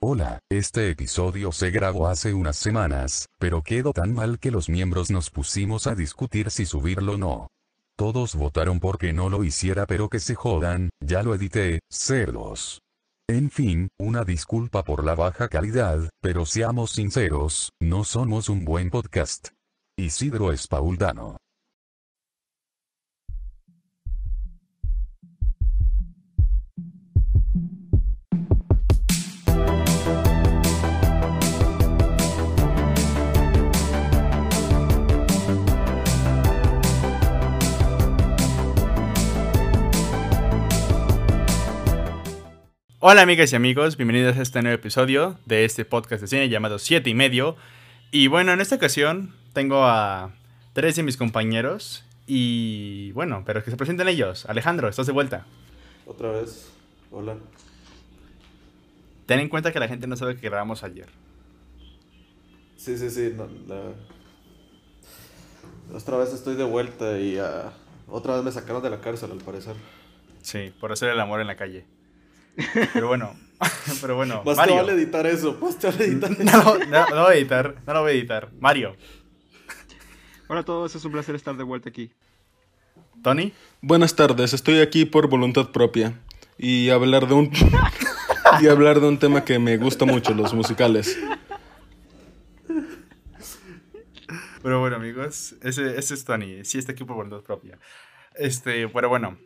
Hola, este episodio se grabó hace unas semanas, pero quedó tan mal que los miembros nos pusimos a discutir si subirlo o no. Todos votaron porque no lo hiciera pero que se jodan, ya lo edité, cerdos. En fin, una disculpa por la baja calidad, pero seamos sinceros, no somos un buen podcast. Isidro Espauldano. Hola amigas y amigos, bienvenidos a este nuevo episodio de este podcast de cine llamado 7 y medio. Y bueno, en esta ocasión tengo a tres de mis compañeros y bueno, pero que se presenten ellos. Alejandro, estás de vuelta. Otra vez, hola. Ten en cuenta que la gente no sabe que grabamos ayer. Sí, sí, sí, no, la... Otra vez estoy de vuelta y ah, otra vez me sacaron de la cárcel al parecer. Sí, por hacer el amor en la calle. Pero bueno, pero bueno. Más te vale editar eso, más te vale editar eso. No, no, no lo voy a editar, no lo voy a editar. Mario. Hola a todos, es un placer estar de vuelta aquí. Tony. Buenas tardes, estoy aquí por voluntad propia y hablar de un y hablar de un tema que me gusta mucho, los musicales. Pero bueno, amigos, ese, ese es Tony, sí está aquí por voluntad propia. Este, pero bueno,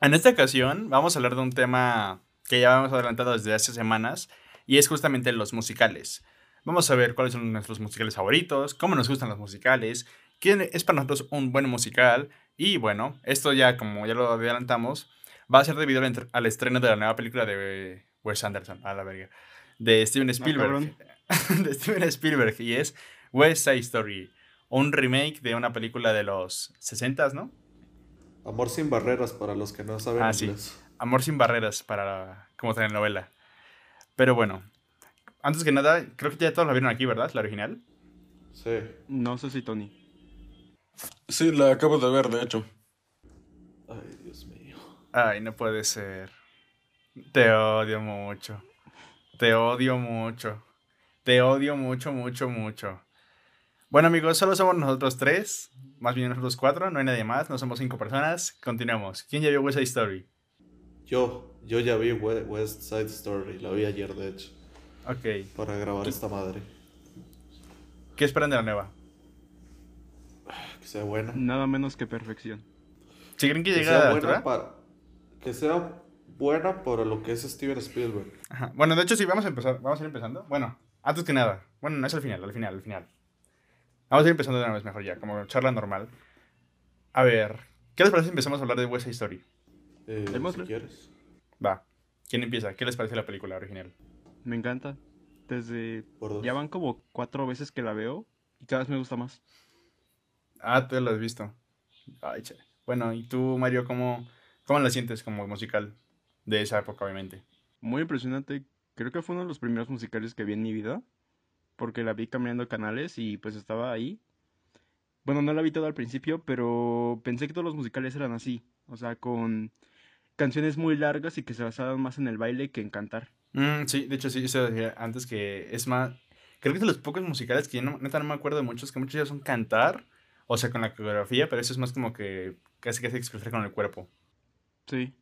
en esta ocasión vamos a hablar de un tema que ya hemos adelantado desde hace semanas y es justamente los musicales. Vamos a ver cuáles son nuestros musicales favoritos, cómo nos gustan los musicales, quién es para nosotros un buen musical y bueno, esto ya como ya lo adelantamos, va a ser debido al, estreno de la nueva película de Wes Anderson, a la verga, de Steven Spielberg. de Steven Spielberg y es West Side Story, un remake de una película de los 60s, ¿no? Amor sin barreras para los que no saben ah, Sí. Amor sin barreras para como telenovela. Pero bueno, antes que nada, creo que ya todos la vieron aquí, ¿verdad? La original. Sí. No sé si Tony. Sí, la acabo de ver, de hecho. Ay, Dios mío. Ay, no puede ser. Te odio mucho. Te odio mucho. Te odio mucho, mucho, mucho. Bueno, amigos, solo somos nosotros tres más bien nosotros cuatro, no hay nadie más, no somos cinco personas. Continuamos. ¿Quién ya vio West Side Story? Yo, yo ya vi West Side Story, la vi ayer de hecho. Ok. Para grabar esta madre. ¿Qué esperan de la nueva? Que sea buena. Nada menos que perfección. ¿Si creen que, que a buena para, Que sea buena por lo que es Steven Spielberg. Ajá. Bueno, de hecho, sí, vamos a empezar. Vamos a ir empezando. Bueno, antes que nada. Bueno, no es al final, al final, al final. Vamos a ir empezando de una vez mejor ya, como charla normal. A ver, ¿qué les parece si empezamos a hablar de West Side Story? Eh, si quieres. Va. ¿Quién empieza? ¿Qué les parece la película original? Me encanta. Desde... Ya van como cuatro veces que la veo y cada vez me gusta más. Ah, tú la has visto. Ay, che. Bueno, ¿y tú, Mario, cómo, cómo la sientes como musical de esa época, obviamente? Muy impresionante. Creo que fue uno de los primeros musicales que vi en mi vida porque la vi cambiando canales y pues estaba ahí. Bueno, no la vi todo al principio, pero pensé que todos los musicales eran así, o sea, con canciones muy largas y que se basaban más en el baile que en cantar. Mm, sí, de hecho sí, eso decía antes que es más, creo que es de los pocos musicales que yo no, neta no me acuerdo de muchos, que muchos ya son cantar, o sea, con la coreografía, pero eso es más como que casi que se expresar con el cuerpo. Sí.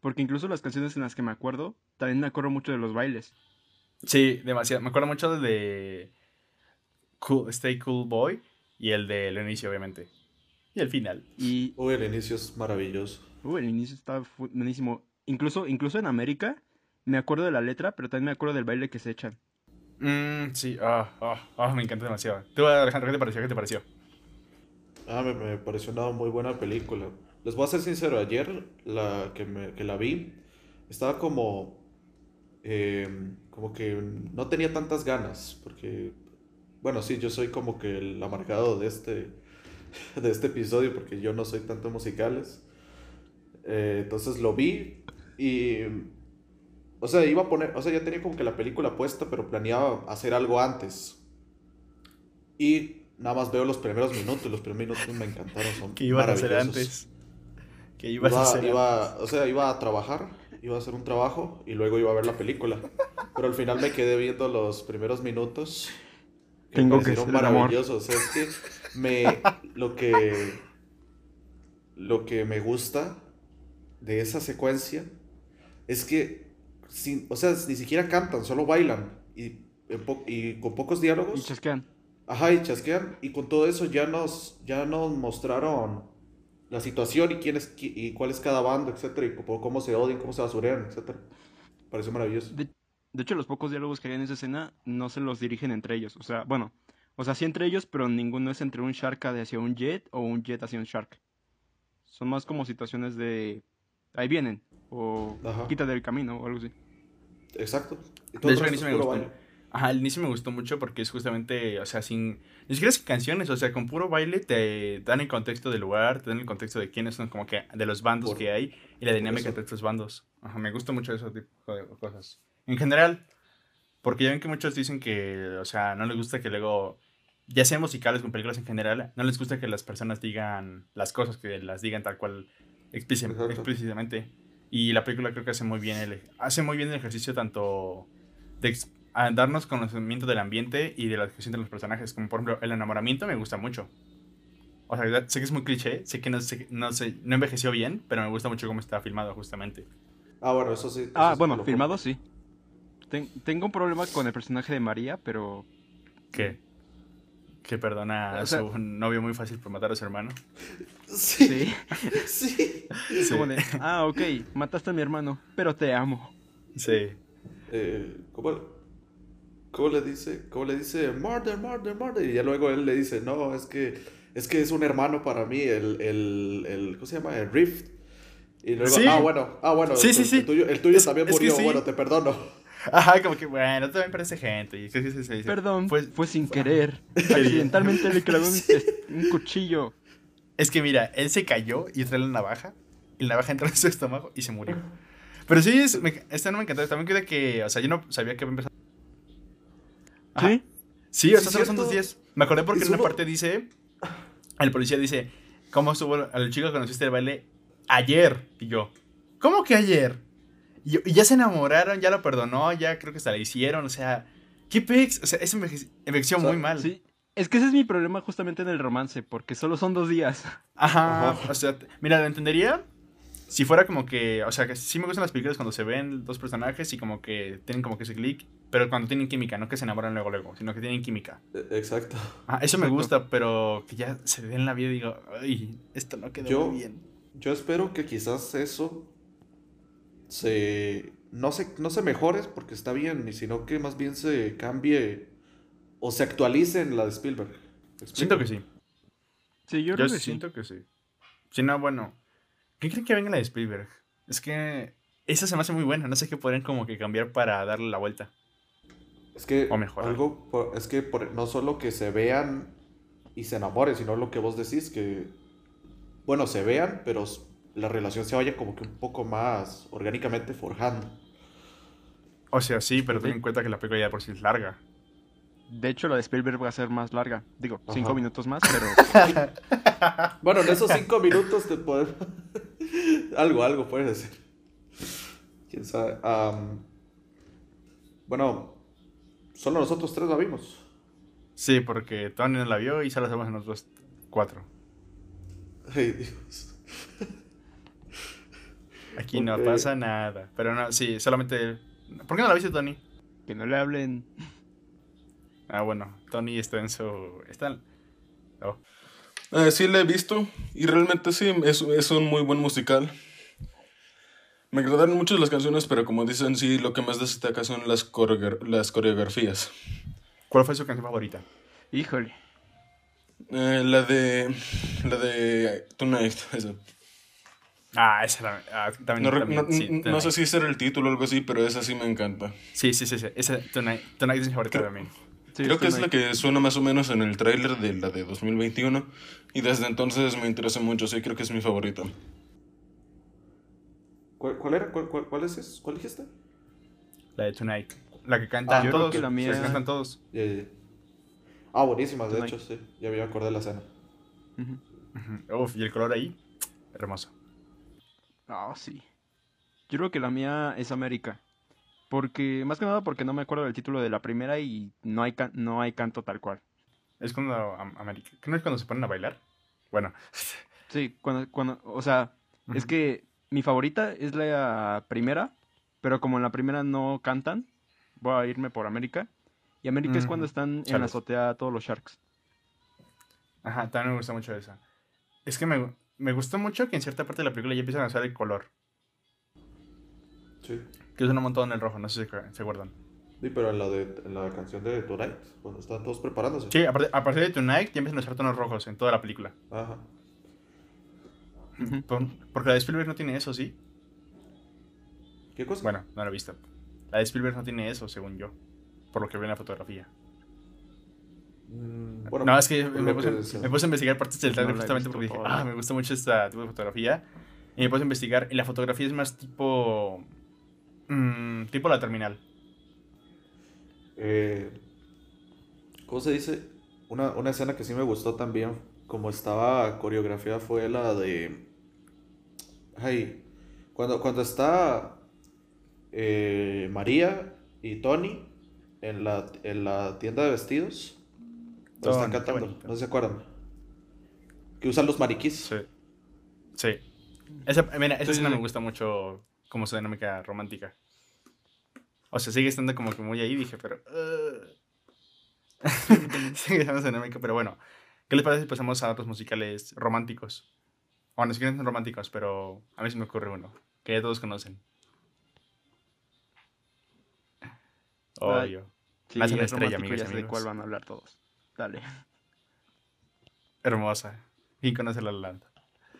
Porque incluso las canciones en las que me acuerdo, también me acuerdo mucho de los bailes. Sí, demasiado. Me acuerdo mucho de cool, Stay Cool Boy y el del inicio, obviamente. Y el final. Y... Uy, el inicio es maravilloso. Uy, el inicio está buenísimo. Incluso, incluso en América, me acuerdo de la letra, pero también me acuerdo del baile que se echan. Mm, sí, ah, ah, ah, me encanta demasiado. ¿Tú, Alejandro, qué te pareció? ¿Qué te pareció? Ah, me, me, pareció una muy buena película. Les voy a ser sincero, ayer la que, me, que la vi, estaba como Em, como que no tenía tantas ganas, porque, bueno, sí, yo soy como que el amargado de este, de este episodio, porque yo no soy tanto musicales. Eh, entonces lo vi y, o sea, iba a poner, o sea, ya tenía como que la película puesta, pero planeaba hacer algo antes. Y nada más veo los primeros minutos, los primeros minutos me encantaron, son ¿Qué a hacer antes? ¿Qué ibas a hacer? Iba, o sea, iba a trabajar iba a hacer un trabajo y luego iba a ver la película. pero al final me quedé viendo los primeros minutos. y Tengo me que ser el amor. maravillosos. Es que me lo que lo que me gusta de esa secuencia es que sin, o sea, ni siquiera cantan, solo bailan y, y con pocos Y diálogos. chasquean. Ajá, y chasquean. Y con todo eso ya nos, ya nos mostraron la situación y quién es, qui- y cuál es cada bando, etcétera, y cómo, cómo se odian, cómo se basurean, etcétera. Pareció maravilloso. De, de hecho, los pocos diálogos que hay en esa escena no se los dirigen entre ellos. O sea, bueno, o sea, sí entre ellos, pero ninguno es entre un Shark hacia un Jet o un Jet hacia un Shark. Son más como situaciones de ahí vienen o Ajá. quita del camino o algo así. Exacto. Y De todo hecho, me gustó. Ajá, al inicio me gustó mucho porque es justamente, o sea, sin. Ni siquiera sin canciones, o sea, con puro baile te dan el contexto del lugar, te dan el contexto de quiénes son, como que de los bandos Por- que hay y la dinámica entre estos bandos. Ajá, me gusta mucho ese tipo de cosas. En general, porque ya ven que muchos dicen que, o sea, no les gusta que luego, ya sea musicales en películas en general, no les gusta que las personas digan las cosas, que las digan tal cual explícitamente. Y la película creo que hace muy bien el, hace muy bien el ejercicio tanto de a darnos conocimiento del ambiente y de la que sienten los personajes. Como por ejemplo, el enamoramiento me gusta mucho. O sea, sé que es muy cliché, sé que no, sé, no, sé, no envejeció bien, pero me gusta mucho cómo está filmado justamente. Ah, bueno, eso sí. eso Ah, sí bueno, filmado sí. Ten- tengo un problema con el personaje de María, pero Que, que perdona O sea- a su novio muy fácil por matar a su hermano. Sí, sí. sí. De, ah, ok, mataste a mi hermano, pero te amo. Sí. Eh, ¿cómo, cómo le dice? ¿Cómo le dice? Murder, murder, murder. Y ya luego él le dice, no, es que es, que es un hermano para mí, el, el, el ¿cómo se llama? El Rift. Y luego, Sí. ah, bueno, ah, bueno, Sí, el, sí, sí. el tuyo, el tuyo Es- también es que murió, sí. bueno, te perdono. Ajá, como que bueno, también parece gente. Y sí, sí, sí, sí. Perdón, Pues, fue sin querer. Accidentalmente le clavé un, un cuchillo. Es que mira, él se cayó y trae la navaja. Y la navaja entró en su estómago y se murió. Pero sí, es, me, esta no me encantó. También queda que, o sea, yo no sabía que había empezado. Ajá. ¿Sí? Sí, o sea, solo son dos días. Me acordé porque en una parte dice, el policía dice, ¿cómo estuvo al chico que conociste el baile? Ayer. Y yo, ¿cómo que ayer? Y, yo, "Y ya se enamoraron, ya lo perdonó, ya creo que hasta la hicieron, o sea, ¿qué pex? O sea, eso enveje- envejeció O sea, muy mal. Sí. Es que ese es mi problema justamente en el romance, porque solo son dos días. Ajá, o sea, mira, lo entendería si fuera como que, o sea, que sí me gustan las películas cuando se ven dos personajes y como que tienen como que ese click, pero cuando tienen química, no que se enamoran luego luego, sino que tienen química. Eh, Exacto. Ah, eso me gusta, pero que ya se den la vida y digo, ay, esto no quedó Yo- muy bien. Yo espero que quizás eso se no se no se mejore porque está bien, y sino que más bien se cambie o se actualice en la de Spielberg. Siento que sí. Sí, yo Yo, creo que sí. siento que sí. Si no, bueno, ¿qué creen que venga la de Spielberg? Es que esa se me hace muy buena, no sé qué podrían como que cambiar para darle la vuelta. Es que O mejorar. algo por- es que por- no solo que se vean y se enamoren, sino lo que vos decís que bueno, se vean, pero la relación se vaya como que un poco más orgánicamente forjando. O sea, sí, pero ten en cuenta que la película ya por sí es larga. De hecho, la de Spielberg va a ser más larga. Digo, cinco minutos más, pero Bueno, en esos cinco minutos te podemos... algo, algo puedes decir. ¿Quién sabe? Bueno, solo nosotros tres la vimos. Sí, porque Tony no la vio y solo hacemos nosotros cuatro. Ay, Dios. Aquí no pasa nada. Pero no, sí, solamente. ¿Por qué no la viste, Tony? que no le hablen. Ah, bueno, Tony está en su. Está. en- Oh. Eh, sí, la he visto y realmente sí, es, es un muy buen musical. Me agradaron mucho las canciones, pero como dicen, sí, lo que más destaca son las, coreogra- las coreografías. ¿Cuál fue su canción favorita? Híjole. Eh, la de. La de. Tonight. esa. Ah, esa la- ah, también. No, re- también, no- sí, no Tonight. sé si ese era el título o algo así, pero esa sí me encanta. Sí, sí, sí, sí. Esa Tonight, Tonight es mi favorita Creo- también. Sí, Creo que es la que suena más o menos en el tráiler de la de 2021 y desde entonces me interesa mucho, sí, creo que es mi favorita. ¿Cuál, cuál era? ¿Cuál, cuál, cuál es? ese? ¿Cuál dijiste? La de Tonight. La que cantan Ah, yo creo todos. que la mía- que cantan todos. Ah, buenísimas, de Tonight. hecho, sí. Ya me acordé de la escena. Ujú. Uf, y el color ahí. Hermoso. Ah, sí. Yo creo que la mía es América. Porque, más que nada porque no me acuerdo del título de la primera y no hay, can- no hay canto tal cual. Es cuando Am- América. ¿Qué no es cuando se ponen a bailar? Bueno. Sí, cuando, cuando, o sea, es que mi favorita es la primera, pero como en la primera no cantan, voy a irme por América. Y América es cuando están en la azotea todos los Sharks. Ajá, también me gusta mucho esa. Es que me, me gustó mucho que en cierta parte de la película ya empiezan a usar el color. Sí. Que usan un montón el rojo, no sé si se se acuerdan. Sí, pero en la, de, en la canción de Tonight, cuando están todos preparándose. Sí, a partir, a partir de Tonight ya empiezan a usar tonos rojos en toda la película. Ajá. Porque la de Spielberg no tiene eso, ¿sí? ¿Qué cosa? Bueno, no la he visto. La de Spielberg no tiene eso, según yo. Por lo que veo en la fotografía. Mm, bueno, no, es que me puse, que decía. me puse a investigar partes del No trailer justamente porque dije, ah, me gusta mucho esta tipo de fotografía. Y me puse a investigar. Y la fotografía es más tipo. mm, tipo la terminal. Eh, ¿Cómo se dice? Una, una escena que sí me gustó también, como estaba coreografiada, fue la de... Ay, cuando, cuando está eh, María y Tony en la, en la tienda de vestidos, están cantando, bonito. no se acuerdan. Que usan los mariquís. Sí. Sí. Esa, mira, esa Sí, escena sí. me gusta mucho como su dinámica romántica. O sea, sigue estando como que muy ahí, dije, pero... uh. sigue estando esa dinámica, pero bueno. ¿Qué les parece si pasamos a otros musicales románticos? Bueno, si quieren son románticos, pero a mí se me ocurre uno, que ya todos conocen. Obvio. Sí, Nace es estrella, y ya sé de amigos. cuál van a hablar todos. Dale. Hermosa. ¿Quién conoce La La?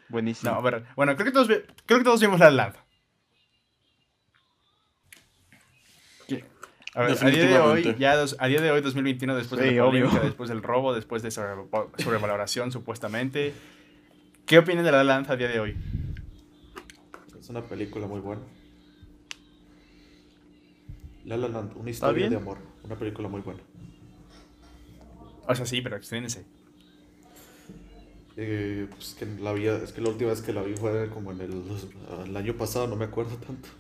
Buenísimo. No, a ver, bueno, creo que todos, creo que todos vimos La La. A, ver, a día de hoy, ya dos- a día de hoy, 2021, después de Sí, la polémica, después del robo, después de sobre- sobrevaloración, supuestamente, ¿qué opinan de La La Land a día de hoy? Es una película muy buena. La La Land, una historia de amor. Una película muy buena. O sea, sí, pero extiéndense. Eh, pues que la vi, es que la última vez que la vi fue como en el, el año pasado, no me acuerdo tanto.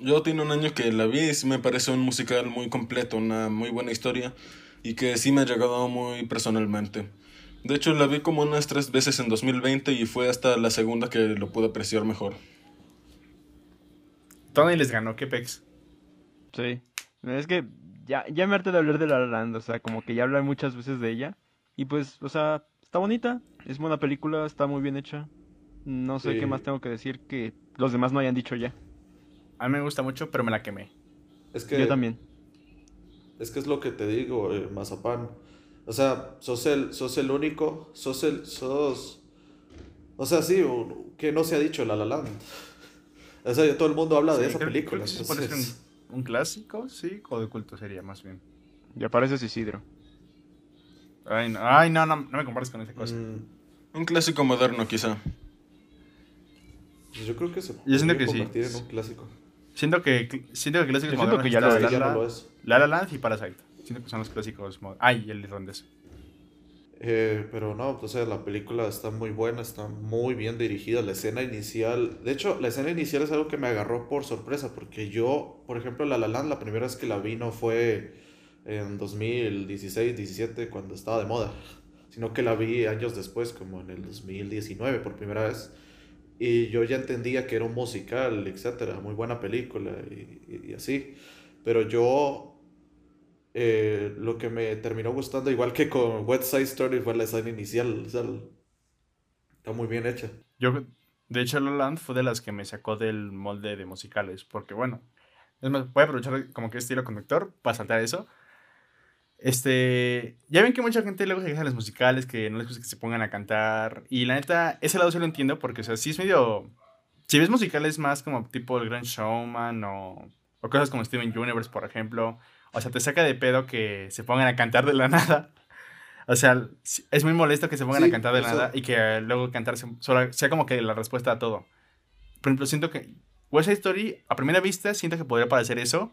Yo tiene un año que la vi y sí me parece un musical muy completo, una muy buena historia y que sí me ha llegado muy personalmente. De hecho, la vi como unas tres veces en 2020 y fue hasta la segunda que lo pude apreciar mejor. Tony les ganó, ¿qué pex? Sí. Es que ya, ya me harté de hablar de La La Land, o sea, como que ya hablan muchas veces de ella. Y pues, o sea, está bonita, es buena película, está muy bien hecha. No sé Sí. qué más tengo que decir que los demás no hayan dicho ya. A mí me gusta mucho, pero me la quemé. Es que, Yo también. es que es lo que te digo, eh, Mazapán. O sea, sos el, sos el único, sos el, sos... O sea, sí, un- que no se ha dicho La La Land. O sea, todo el mundo habla de esa creo- película. creo que entonces- un, un clásico, sí, o de culto sería, más bien. Ya pareces Isidro. Ay, no, ay, no, no, no me compares con esa cosa. Mm, Un clásico moderno quizá. pues yo creo que se Yo siento que sí. en un clásico. Siento que siento que clásicos Yo siento modernos que ya está lo Sí, es. ya La, no lo La, es. La La Land y Parasite. Que son los clásicos. Ay, el irlandés. Eh, pero no, sea, la película está muy buena, está muy bien dirigida. La escena inicial, de hecho, la escena inicial es algo que me agarró por sorpresa, porque yo, por ejemplo, La La Land, la primera vez que la vi no fue en 2016, 17, cuando estaba de moda, sino que la vi años después, como en el 2019, por primera vez. Y yo ya entendía que era un musical, etcétera, muy buena película y- y así. Pero yo eh, lo que me terminó gustando, igual que con West Side Story, fue la escena inicial. está muy bien hecha. Yo, de hecho, La La Land fue de las que me sacó del molde de musicales. Porque, bueno, es más, voy a aprovechar como que estilo conductor para saltar eso. Este, ya ven que mucha gente luego se queja de los musicales, que no les gusta que se pongan a cantar. Y la neta, ese lado sí lo entiendo, porque, o sea, sí es medio. Si ves musicales más como tipo El Gran Showman o, o cosas como Steven Universe, por ejemplo, o sea, te saca de pedo que se pongan a cantar de la nada. O sea, es muy molesto que se pongan Sí, a cantar de la nada y que luego cantar sea como que la respuesta a todo. Por ejemplo, siento que West Side Story, a primera vista, siento que podría parecer eso,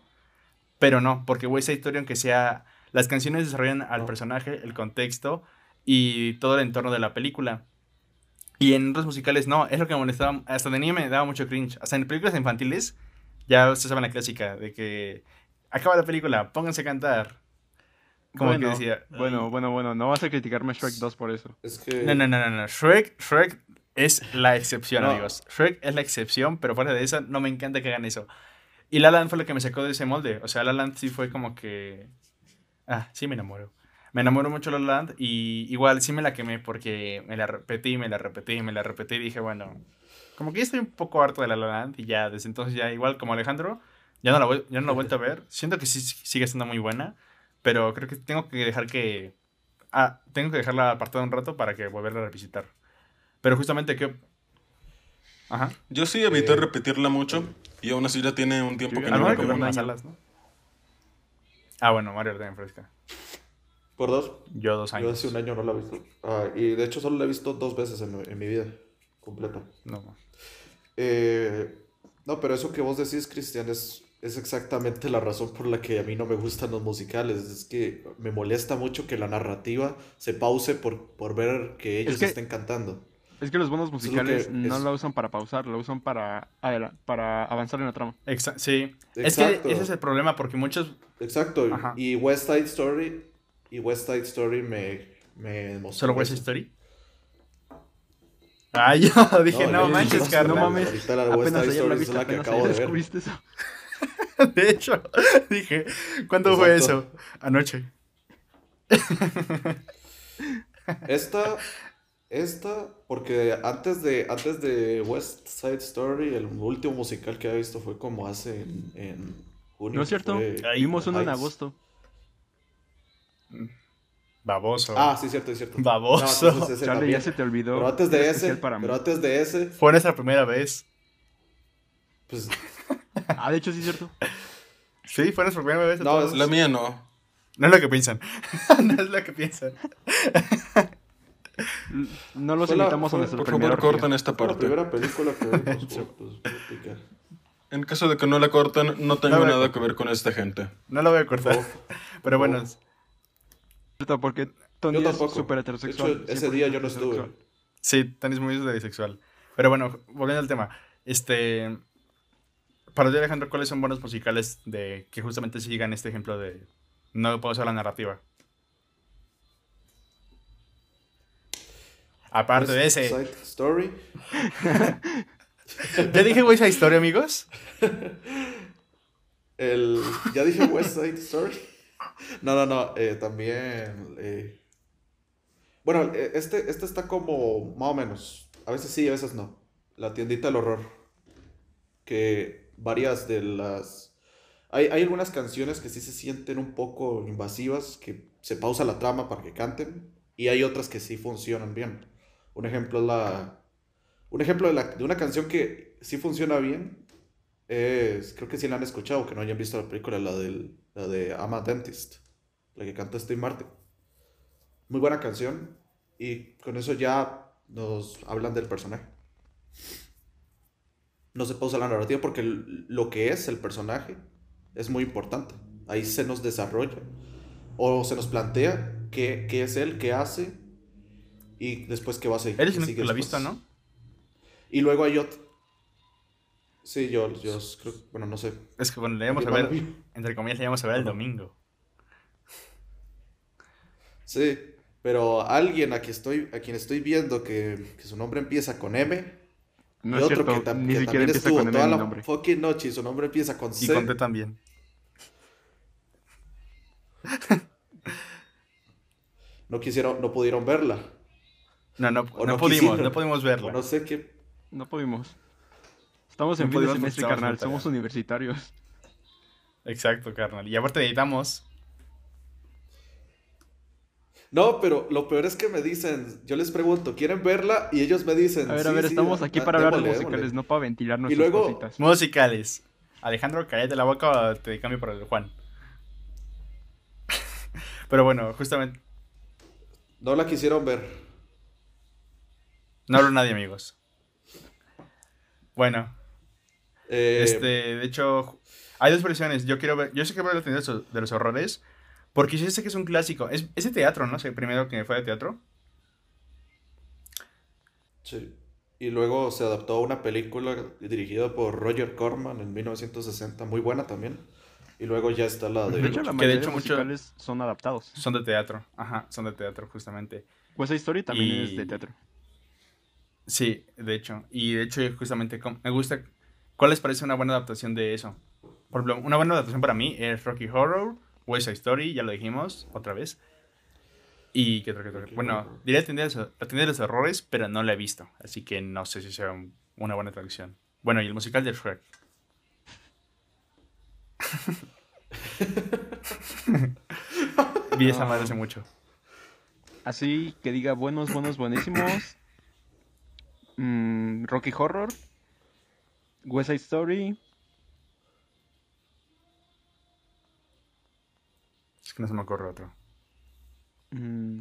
pero no, porque West Side Story, aunque sea. Las canciones desarrollan al No. personaje, el contexto y todo el entorno de la película. Y en otros musicales no, es lo que me molestaba. Hasta de niño me daba mucho cringe. Hasta en películas infantiles Ya ustedes saben la clásica de que acaba la película, pónganse a cantar. Como bueno, que decía. Bueno, bueno, bueno, no vas a criticarme a Shrek 2 por eso. Es que. No, no, no, no, no. Shrek, Shrek es la excepción, No. amigos. Shrek es la excepción, pero fuera de eso, no me encanta que hagan eso. Y La La Land fue lo que me sacó de ese molde. O sea, La La Land sí fue como que. Ah, sí me enamoro. Me enamoró mucho La La Land y igual sí me la quemé porque me la repetí, me la repetí, me la repetí y dije, bueno, como que ya estoy un poco harto de La Land y ya desde entonces ya igual como Alejandro, ya no la, voy- ya no la he vuelto a ver. Siento que sí sigue siendo muy buena, pero creo que tengo que dejar que... Ah, tengo que dejarla apartada un rato para que volverla a revisitar. Pero justamente que... Ajá. Yo sí evité Eh, repetirla mucho y aún así ya tiene un tiempo Yo- que no la ver las salas, ¿no? Ah, bueno, Mario la tiene fresca. Por dos. Yo dos Yo años. hace un año no la he visto. Ah, y de hecho solo la he visto dos veces en, en mi vida completa. No. Eh, no, pero eso que vos decís, Cristian, es, es exactamente la razón por la que a mí no me gustan los musicales. Es que me molesta mucho que la narrativa se pause por, por ver que ellos que- estén cantando. Es que los buenos es lo que musicales no es. lo usan para pausar, lo usan para, para avanzar en la trama. Exa- sí. Exacto. Es que ese es el problema porque muchos... Exacto. Ajá. Y West Side Story, y West Side Story me, me mostró ¿Solo West eso. Story? Ah, yo dije, No, manches, carnal. No mames, Ahorita la West Side la Story es la que acabo de ver. descubriste eso. De hecho, dije, ¿cuándo fue eso? Anoche. Esta, esta, porque antes de, antes de West Side Story, el último musical que había visto fue como hace en, en junio. No es cierto, vimos uno en agosto. Baboso. Ah, sí, cierto, es cierto. Baboso. No, entonces ese Charlie, también. ya se te olvidó. Pero antes de ese, para pero antes de ese, Fue nuestra primera vez. pues, Ah, de hecho sí es cierto. Sí, fue nuestra primera vez. No, es- La mía no. No es lo que piensan. no es lo que piensan. No los la- invitamos a fue- nuestra Por primera favor, corten esta fue la parte. primera película que vimos putica. En caso de que no la corten, no tengo No, nada que ver con esta gente. No lo voy a cortar. Oh, Pero bueno, oh. Porque Tony Yo es tampoco. súper De heterosexual. hecho, ese 100% día yo no estuve. sí, Tani es muy bisexual. Pero bueno, volviendo al tema. Este. Para ti, Alejandro, ¿cuáles son buenos musicales de que justamente sigan este ejemplo de no pausar la narrativa? Aparte de West ese. Side Story. ¿Ya dije West Side Story, amigos? El, ya dije West Side Story. No, no, no. eh, también. eh, bueno, eh, este, este está como más o menos. A veces sí, a veces no. La tiendita del horror. Que varias de las. Hay, hay algunas canciones que sí se sienten un poco invasivas, que se pausa la trama para que canten. Y hay otras que sí funcionan bien. Un ejemplo la. Un ejemplo de, la- de una canción que sí funciona bien es, creo que sí la han escuchado, que no hayan visto la película, la, del, la de I'm a Dentist, la que canta Steve Martin. Muy buena canción y con eso ya nos hablan del personaje. No se pausa la narrativa porque lo que es el personaje es muy importante. Ahí se nos desarrolla o se nos plantea qué, qué es él, qué hace y después qué va a seguir. Eres sigue la después. visto, ¿no? Y luego hay otro. Sí, yo, yo creo, bueno, no sé. Es que bueno, le íbamos a ¿Alguien más ver, entre comillas, le íbamos a ver el domingo. Sí, pero alguien a quien estoy, a quien estoy viendo que, que su nombre empieza con M No y es otro cierto, que, ni que siquiera también empieza estuvo con M toda la nombre. fucking noche y su nombre empieza con Y C. conté también. No quisieron, no pudieron verla. No, no, no, no pudimos, quisieron. no pudimos O verla. no sé qué. No pudimos. Estamos No en fin de semestre, carnal. Somos universitarios. Exacto, carnal. Y aparte editamos. No, pero lo peor es que me dicen, yo les pregunto, ¿quieren verla? Y ellos me dicen, A ver, a ver, sí, estamos aquí para hablar de musicales, no para ventilar Y nuestras luego- cositas. Musicales. Alejandro, cállate la boca o te cambio por el Juan. Pero bueno, justamente. No la quisieron ver. No hablo nadie, amigos. Bueno, Eh, este, de hecho, hay dos versiones. Yo quiero ver, yo sé que voy a tener de los- de los horrores, porque yo sé que es un clásico. Es, es de teatro, ¿no? sé primero que fue de teatro. sí. Y luego se adaptó a una película dirigida por Roger Corman en 1960, muy buena también. Y luego ya está la de... De hecho, la Que de de hecho mucho- musicales son adaptados. Son de teatro. Ajá, son de teatro, justamente. Pues esa historia también Y- es de teatro. Sí, de hecho. Y de hecho, justamente me gusta. ¿Cuál les parece una buena adaptación de eso? Por ejemplo, una buena adaptación para mí es Rocky Horror, West Side Story, ya lo dijimos otra vez. Y qué otro, qué otro? Rocky Bueno, diría la tienda, de los, la tienda de los errores, pero no la he visto. Así que no sé si sea un- una buena traducción. Bueno, y el musical de Shrek. Vi esa madre hace mucho. Así que diga buenos, buenos, buenísimos. Mm, Rocky Horror. West Side Story. Que no se me ocurre otro. mm,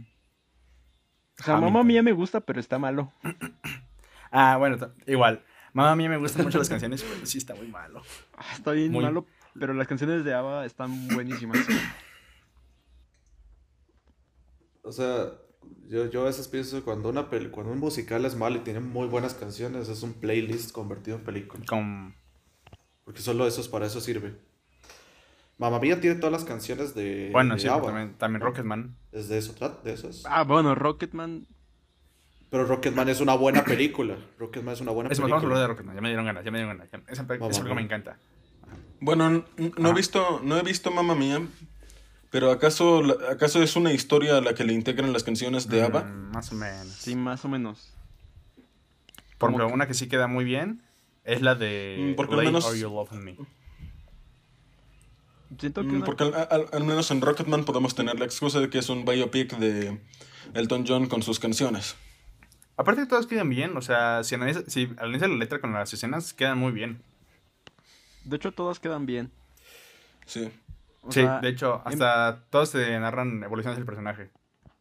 O sea. Mamma Mía me gusta, pero está malo. Ah, bueno, igual. Mamá mía me gustan mucho las canciones, pero sí está muy malo. Ah, Está bien Muy- malo, pero las canciones de ABBA están buenísimas. O sea, yo, yo a veces pienso cuando, una peli- cuando un musical es malo y tiene muy buenas canciones, es un playlist convertido en película. Con... Porque solo eso es para eso sirve. Mamma Mía tiene todas las canciones de, Bueno, de sí, ABBA. también, también Rocketman. Es de eso, de eso es. Ah, bueno, Rocketman. Pero Rocketman es una buena película. Rocketman es una buena Es más, vamos a hablar película. de Rocketman. Ya me dieron ganas, ya me dieron ganas. Esa, película me encanta. Bueno, no he visto, no he visto Mamma Mía, pero ¿acaso, ¿acaso es una historia a la que le integran las canciones de ABBA? Mm, más o menos. Sí, más o menos. Por como ejemplo, que- una que sí queda muy bien es la de Mm, porque al menos- Are You Loving Me. Siento que Mm, una- Porque al, al- al menos en Rocketman podemos tener la excusa de que es un biopic de Elton John con sus canciones. Aparte, todas quedan bien. O sea, si analizas, si analizas la letra con las escenas, quedan muy bien. De hecho, todas quedan bien. Sí. O sí, sea, de hecho, hasta todos te narran evoluciones del personaje.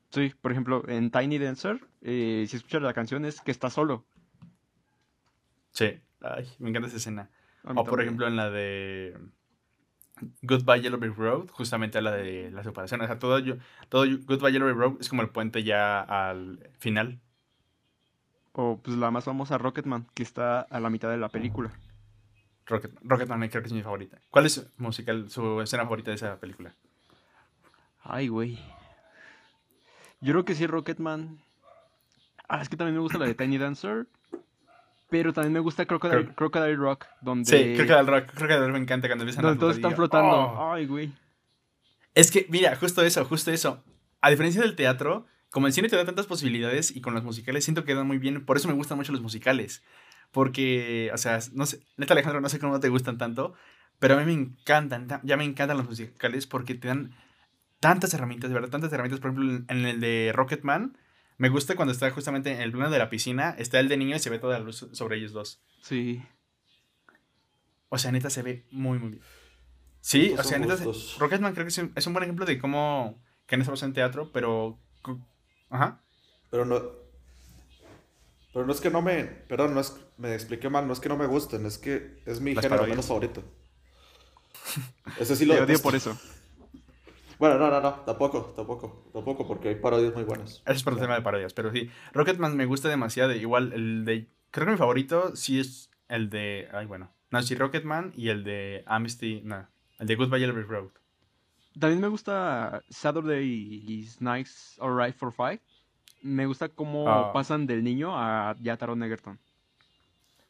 Sí, por ejemplo, en Tiny Dancer, eh, si escuchas la canción es que está solo. Sí. Ay, me encanta esa escena. O por también. ejemplo en la de Goodbye Yellow Brick Road, justamente la de la separación. O sea, todo, todo Goodbye Yellow Brick Road es como el puente ya al final. O pues la más famosa Rocketman, que está a la mitad de la película. Rocket, Rocketman creo que es mi favorita. ¿Cuál es musical, su escena favorita de esa película? Ay, güey. Yo creo que sí, Rocketman. Ah, es que también me gusta la de Tiny Dancer. Pero también me gusta Crocodile, Creo- Crocodile Rock, donde, Sí, el rock, el rock me encanta cuando empiezan donde a todos están flotando. "Oh". Ay, güey. Es que, mira, justo eso, justo eso. A diferencia del teatro, como el cine te da tantas posibilidades y con los musicales siento que dan muy bien. Por eso me gustan mucho los musicales. Porque, o sea, no sé, neta Alejandro, no sé cómo te gustan tanto, pero a mí me encantan, ta- ya me encantan los musicales porque te dan tantas herramientas, de verdad, tantas herramientas. Por ejemplo, en- en el de Rocketman, me gusta cuando está justamente en el plano de la piscina, está el de niño y se ve toda la luz sobre ellos dos. Sí. O sea, neta se ve muy, muy bien. Sí, Gustos o sea, neta, se-. Rocketman creo que es un, es un buen ejemplo de cómo que no estamos en teatro, pero... Ajá. Pero no. Pero no es que no me. Perdón, no es. Me expliqué mal, no es que no me gusten, es que es mi Las género parodias. menos favorito. Ese sí lo Te odio por eso. Bueno, no, no, no, tampoco, tampoco, tampoco, porque hay parodias muy buenas. Eso es por el tema de parodias, pero sí. Rocketman me gusta demasiado. Igual el de... Creo que mi favorito sí es el de... Ay, bueno. No, sí, Rocketman y el de Amnesty... No, el de Goodbye Yellow Road. También me gusta Saturday Nights Alright for Five. Me gusta cómo Ah. pasan del niño a ya Taron Egerton.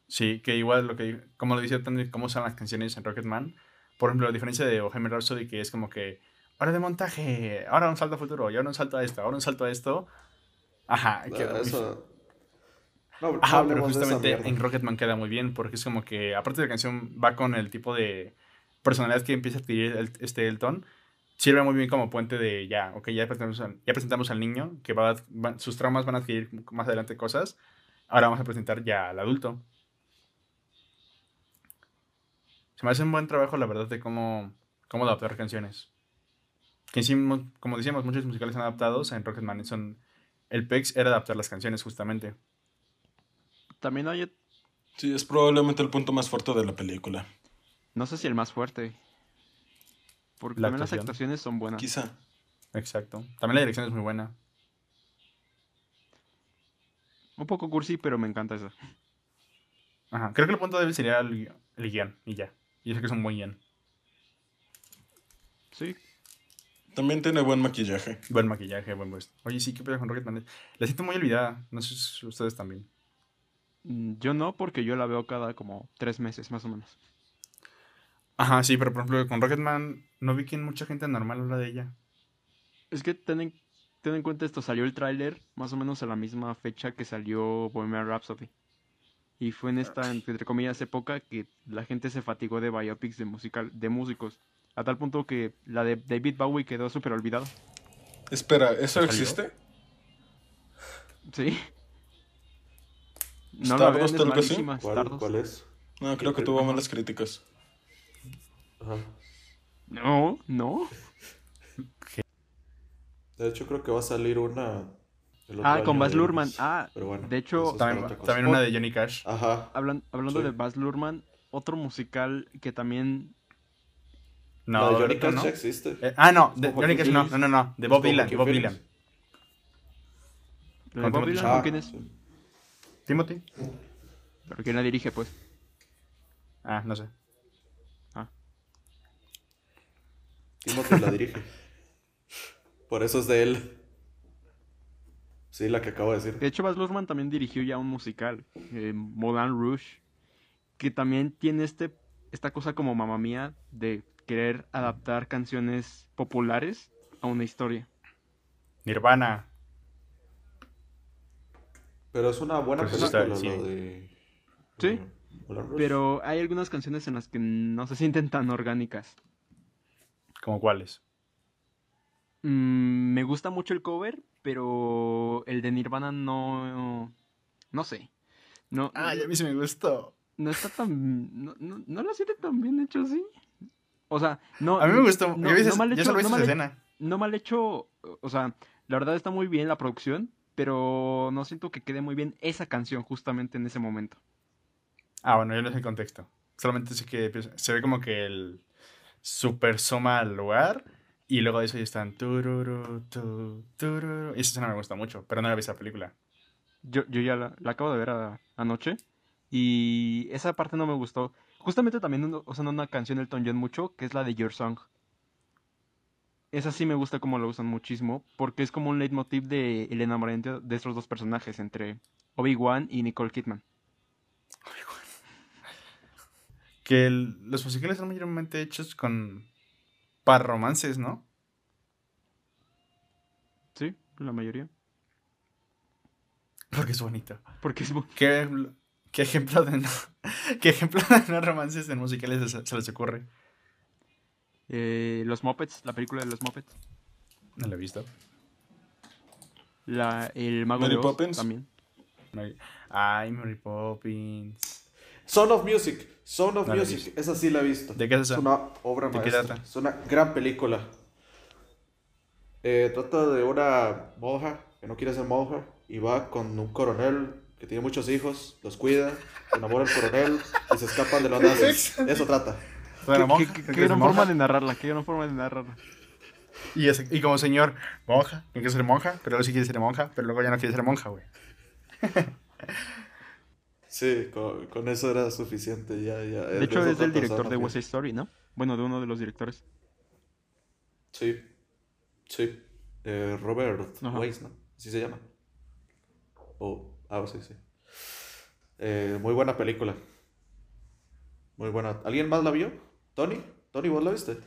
Sí, que igual lo que... Como lo dice Tony, cómo son las canciones en Rocketman. Por ejemplo, a diferencia de Bohemian Rhapsody, que es como que... Ahora de montaje, ahora un salto a futuro, y ahora un salto a esto, ahora un salto a esto. Ajá, queda muy eso. No, no Ajá, pero justamente en Rocketman queda muy bien porque es como que, aparte de la canción, va con el tipo de personalidad que empieza a adquirir el- este Elton. Sirve muy bien como puente de ya, ok, ya presentamos al, ya presentamos al niño, que va, va- sus traumas van a adquirir más adelante cosas. Ahora vamos a presentar ya al adulto. Se me hace un buen trabajo, la verdad, de cómo, cómo adaptar canciones. Que hicimos, como decíamos, muchos musicales son adaptados. En Rocketman son. El PEX era adaptar las canciones, justamente. También hay, Sí, es probablemente el punto más fuerte de la película. no sé si el más fuerte. Porque La también las actuaciones son buenas. Quizá. Exacto. También la dirección es muy buena. Un poco cursi, pero me encanta esa. Ajá. Creo que el punto débil sería el, el guion y ya. Y eso que es un buen guion. Sí. También tiene buen maquillaje. Buen maquillaje, buen puesto. Oye, sí, ¿qué pedo con Rocketman? La siento muy olvidada. No sé si ustedes también. Mm, Yo no, porque yo la veo cada como tres meses, más o menos. Ajá, sí, pero por ejemplo, con Rocketman no vi que mucha gente normal habla de ella. Es que ten en, ten en cuenta esto, salió el tráiler más o menos a la misma fecha que salió Bohemian Rhapsody. Y fue en esta, entre comillas, época que la gente se fatigó de biopics de musical, de músicos. A tal punto que la de David Bowie quedó súper olvidada. Espera, ¿eso existe? Sí. No Stardust, es así? malísima, ¿Cuál, cuál es? No, creo que tuvo malas críticas. Ajá. No, no. De hecho, creo que va a salir una. Ah, con Baz Luhrmann. Ah, Pero bueno, de hecho, También, también una de Johnny Cash. Ajá. hablan- hablando Sí. de Baz Luhrmann, otro musical que también... No, de Johnny Cash no. ya existe. Eh, ah, no, de Johnny Cash no, no, no, no, de Bob Dylan, Bob. Dylan. ¿De Con Bob Dylan? Chalamet. ¿Con quién es? sí. Timothy. ¿Pero quién la dirige, pues? Ah, no sé. Timothy la dirige. Por eso es de él. Sí, la que acabo de decir. De hecho, Baz Luhrmann también dirigió ya un musical, eh, Moulin Rouge, que también tiene este, esta cosa como mamá mía de querer adaptar canciones populares a una historia. Nirvana. Pero es una buena Pues película, sí. lo de. Sí, eh. Pero hay algunas canciones en las que no se sienten tan orgánicas. ¿Como cuáles? Mm, me gusta mucho el cover, pero el de Nirvana no... No sé. No, Ay, a mí sí me gustó. no está tan... No, no, no lo siente tan bien hecho así. O sea, no... A mí me gustó. no- yo mal yo hecho- solo no mal- escena. no mal hecho, o sea, la verdad está muy bien la producción, pero no siento que quede muy bien esa canción justamente en ese momento. Ah, bueno, yo no sé el contexto. Solamente sé que se ve como que el super soma al lugar y luego de eso ya están tururu, tu, tururu. Y esa escena me gusta mucho, pero no la vi esa película. Yo, yo ya la, la acabo de ver a- anoche y esa parte no me gustó. Justamente también usan una canción de Elton John mucho, que es la de Your Song. Esa sí me gusta como la usan muchísimo, porque es como un leitmotiv de el enamoramiento de estos dos personajes, entre Obi-Wan y Nicole Kidman. Que el- los musicales son mayormente hechos con... para romances, ¿no? Sí, la mayoría. Porque es bonito. Porque es... ¿Qué, ejemplo- qué ejemplo de no, qué ejemplo de no romances en musicales se, se les ocurre? eh, los Muppets, la película de los Muppets. No lo he visto. La, el Mago Mary de Oz Poppins. también. Ay, Mary Poppins. Son of Music. Son of No la Music. Esa sí la he visto. ¿De qué es Es eso? una obra ¿De qué maestra. Es una gran película. Eh, trata de una monja que no quiere ser monja y va con un coronel que tiene muchos hijos, los cuida, se enamora del coronel y se escapan de los nazis. Eso trata. Bueno, ¿Qué, monja, qué- es forma de narrarla, qué gran forma de narrarla. Y, ese- y como señor, monja, tiene que ser monja, pero luego sí quiere ser monja, pero luego ya no quiere ser monja, güey. Sí, con, con eso era suficiente. Ya, ya. De hecho, es del director de West Side Story, ¿no? Bueno, de uno de los directores. Sí, sí. Eh, Robert Ajá. Weiss, ¿no? Así se llama. Oh, ah, sí, sí. Eh, muy buena película. Muy buena. ¿Alguien más la vio? ¿Tony? ¿Tony, vos la viste?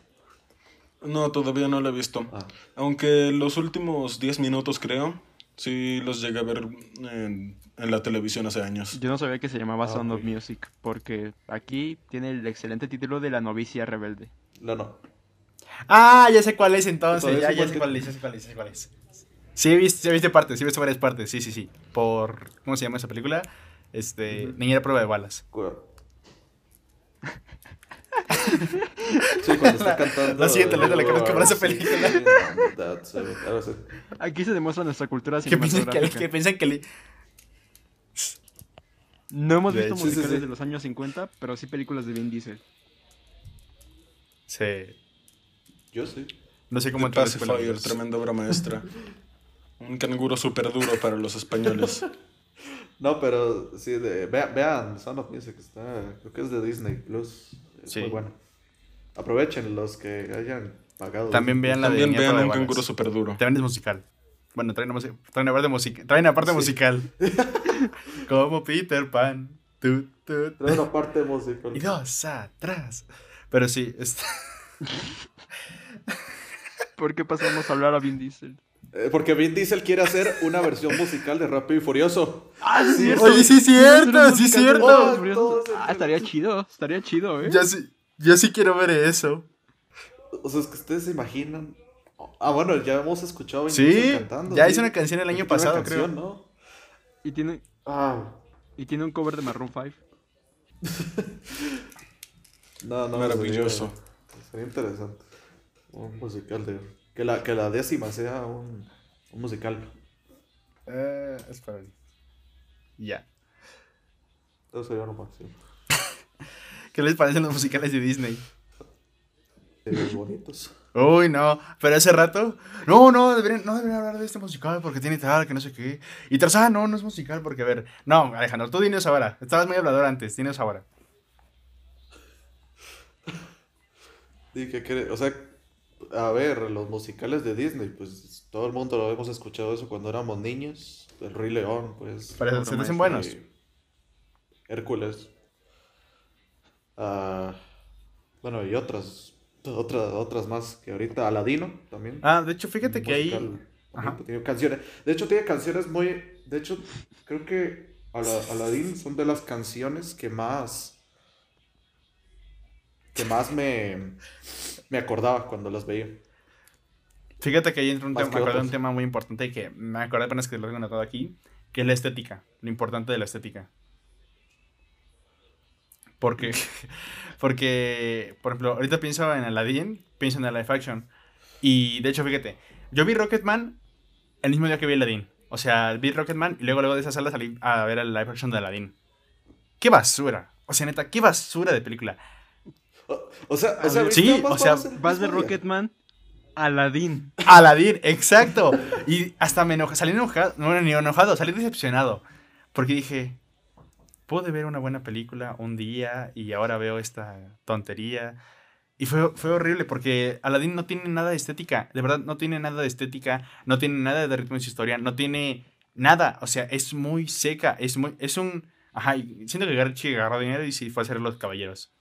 No, todavía no la he visto. Ah, Aunque los últimos 10 minutos, creo, sí los llegué a ver en, en la televisión hace años. Yo no sabía que se llamaba Ah, Sound of. Music, porque aquí tiene el excelente título de La novicia rebelde. la no. Ah, ya sé cuál es entonces, ya, sé ya cuál sé que- cuál es, ya sé cuál es, ya sé cuál es. Sí he visto, sí he visto partes, sí he visto varias partes, sí, sí, sí. Por, ¿cómo se llama esa película? Este, Niñera a prueba de balas. Sí, cuando está cantando. Siento, eh, no la conozco por esa película. Aquí se demuestra nuestra cultura Que piensan que, cinematográfica. que piensan que le- No hemos De visto hecho, sí, musicales sí. de los años 50, pero sí películas de Vin Diesel. Sí. Yo sí. No sé cómo la amigos. tremenda obra maestra. Un canguro súper duro para los españoles. No, pero sí, de, vea- vean, Sound of Music está, creo que es de Disney Plus. Es Sí. muy bueno. Aprovechen los que hayan pagado. También vean la de También Nieta vean de un canguro súper duro. También es musical. Bueno, traen traen una parte musical. Traen una parte Sí. musical. Como Peter Pan. Tu, tu, Plus. Trae una parte musical. y dos atrás. Pero sí, este, ¿Por qué pasamos a hablar a Vin Diesel? Eh, porque Vin Diesel quiere hacer una versión musical de Rápido y Furioso. ¡Ah, sí, cierto. Oye, sí es cierto, sí es cierto. Todos Ah, estaría chido, estaría chido, ¿eh? Yo sí, yo sí quiero ver eso. O sea, es que ustedes se imaginan. Ah, bueno, ya hemos escuchado a Vin Sí, Diesel cantando. ya sí. hizo una canción el año pasado, canción, creo. ¿no? Y tiene, Ah, y tiene un cover de Maroon 5. no, no. Maravilloso. Sería, sería interesante. Un musical de. Que la, que la décima sea un, un musical. Eh, espera. Ya. Eso sería lo máximo. ¿Qué les parecen los musicales de Disney? Serían bonitos. Uy, no, pero hace rato, no, no, deberían, no deberían hablar de este musical porque tiene tal, que no sé qué. Y Tarzán, no, no es musical porque, a ver, no, Alejandro, tú dinos ahora, estabas muy hablador antes, dinos ahora. Y que quiere- o sea, a ver, los musicales de Disney, pues todo el mundo lo hemos escuchado eso cuando éramos niños. El Rey León, pues. Pero se maestra buenos. Hércules. Ah, bueno, y otras, otras, otras más que ahorita Aladino también. Ah, de hecho, fíjate que ahí, Ajá. Tiene canciones. De hecho, tiene canciones muy. De hecho, creo que Ala- Aladdin son de las canciones que más. que más me. Me acordaba cuando las veía. fíjate que ahí entra un tema, me un tema muy importante y que me acordé apenas que lo tengo anotado aquí, que es la estética, lo importante de la estética. Porque, porque, por ejemplo, ahorita pienso en Aladdin, pienso en la live action. Y de hecho, fíjate, yo vi Rocketman el mismo día que vi Aladdin. O sea, vi Rocketman y luego, luego de esa sala salí a ver el live action de Aladdin. ¡Qué basura! O sea, neta, qué basura de película. O, o sea, A o sea, ver, sí, ¿viste ambas o sea, Vas de? Rocketman a Aladdin. Aladdin, exacto. Y hasta me enojé, salí enojado, no ni enojado, salí decepcionado. Porque dije, pude ver una buena película un día y ahora veo esta tontería. Y fue, fue horrible porque Aladdin no tiene nada de estética, de verdad no tiene nada de estética, no tiene nada de ritmo en su historia, no tiene nada, o sea, es muy seca, es muy, es un, ajá, siento que Garchi agarró dinero y sí fue a hacer los caballeros.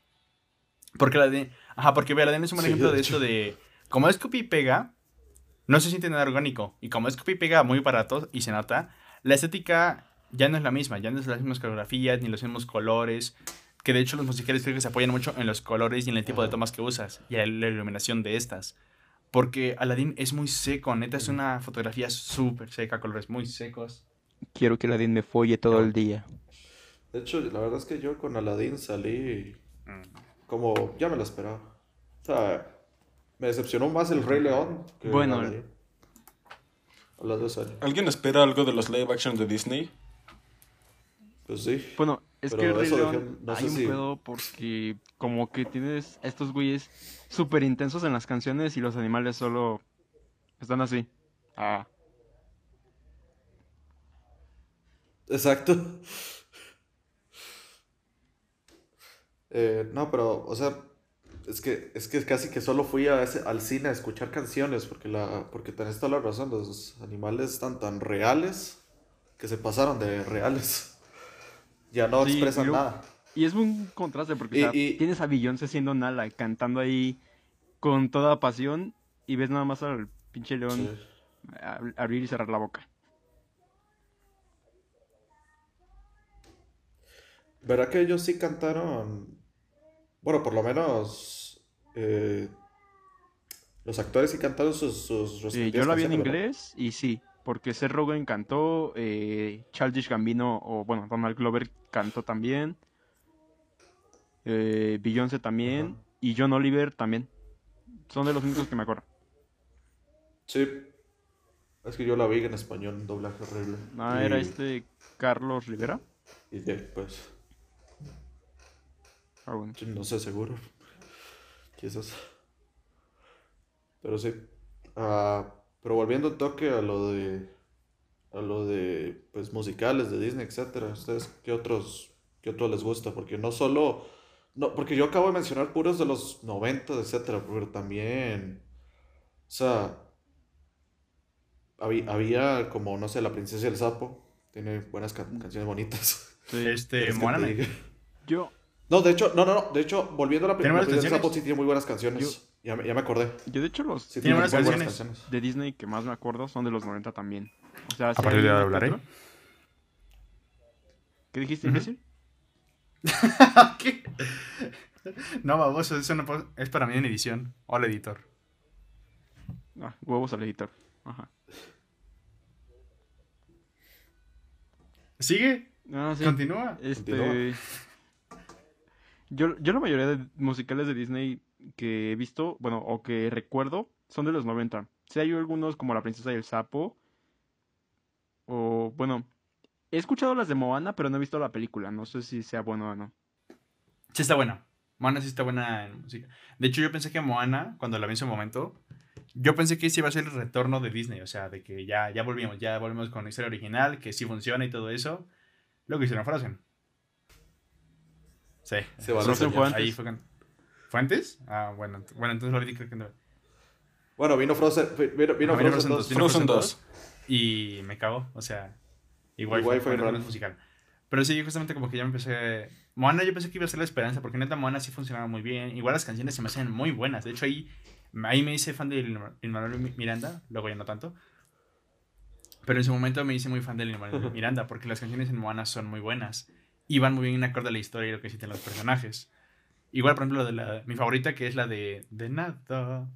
Porque Aladdin, ajá, porque Aladdin es un buen Sí, ejemplo de de hecho. esto de, como es copy y pega, no se siente nada orgánico, y como es copy y pega muy barato y se nota, la estética ya no es la misma, ya no es las mismas coreografías, ni los mismos colores, que de hecho los musicales creo que se apoyan mucho en los colores y en el tipo de tomas que usas y en la iluminación de estas. Porque Aladdin es muy seco, neta, es una fotografía súper seca, colores muy secos. Quiero que Aladdin me folle todo el día. De hecho, la verdad es que yo con Aladdin salí Mm. Como ya me lo esperaba. O sea, me decepcionó más el Rey León que Bueno. A las dos años. ¿Alguien espera algo de los live action de Disney? Pues sí. Bueno, es Pero que el Rey León dejé- no hay un si- pedo porque como que tienes estos güeyes súper intensos en las canciones y los animales solo están así. Ah. Exacto. Eh, no, pero, o sea, es que, es que casi que solo fui a ese- al cine a escuchar canciones, porque la, porque tenés toda la razón, los animales están tan reales que se pasaron de reales. Ya no Sí, expresan nada. Y es un contraste porque Y- o sea, y- tienes a Beyoncé siendo Nala cantando ahí con toda pasión y ves nada más al pinche león Sí. a- abrir y cerrar la boca. ¿Verdad que ellos sí cantaron? Bueno, por lo menos eh, los actores sí cantaron sus, sus respectivas yo la vi en inglés y sí, porque Seth Rogen cantó, eh, Childish Gambino o bueno, Donald Glover cantó también, eh, Beyoncé también y John Oliver también. Son de los únicos que me acuerdo. Sí. Es que yo la vi en español, en doblaje horrible. Ah, era este Carlos Rivera. Y ya, pues, Ah, bueno. no sé seguro. Quizás. Pero sí. Ah, pero volviendo un toque a lo de a lo de pues musicales de Disney, etcétera. ¿Ustedes qué otros, qué otros les gusta? Porque no solo, no, porque yo acabo de mencionar puros de los 90, etcétera, pero también, o sea, había, había como, no sé, La Princesa y el Sapo, tiene buenas ca- canciones bonitas. Este. Yo, No, de hecho, no, no, no, de hecho, volviendo a la ¿Tiene película, buenas el Sapo canciones? sí tiene muy buenas canciones. Ya, me- ya me acordé. yo de hecho los Sí, Tiene buenas muy canciones. de Disney que más me acuerdo son de los 90 también. O sea, A sí partir de ahora hablaré. otro. ¿Qué dijiste, imbécil? ¿Qué? No, baboso, eso no puedo- es para mí en edición. Hola, editor. Ah, huevos al editor. Ajá. ¿Sigue? Ah, sí. Continúa. Este. Yo, yo la mayoría de musicales de Disney que he visto, bueno, o que recuerdo, son de los 90. Sí hay algunos como La Princesa y el Sapo. O, bueno, he escuchado las de Moana, pero no he visto la película. No sé si sea bueno o no. Sí está buena. Moana sí está buena en música. De hecho, yo pensé que Moana, cuando la vi en su momento, yo pensé que ese iba a ser el retorno de Disney. O sea, de que ya, ya volvimos, ya volvemos con la historia original, que sí funciona y todo eso. Lo que hicieron Frozen. Sí. Se va reseñar. fue antes. Ahí fue con- ¿Fue antes? Ah, bueno. Bueno, entonces lo vi creo que no. Bueno, vino Frozen, vino, vino Ajá, vino Frozen Frozen 2. dos, vino Frozen 2. Y me cago, o sea. Igual, Igual fue, fue un musical. Pero sí, justamente como que ya me empecé. Moana, yo pensé que iba a ser la esperanza, porque neta Moana sí funcionaba muy bien. Igual las canciones se me hacen muy buenas. De hecho, ahí, ahí me hice fan de Lin-Manuel Miranda, luego ya no tanto. Pero en su momento me hice muy fan de Lin-Manuel Miranda, porque las canciones en Moana son muy buenas. Y van muy bien acorde a la historia y lo que sienten los personajes. Igual, por ejemplo, de la, mi favorita, que es la de De nada.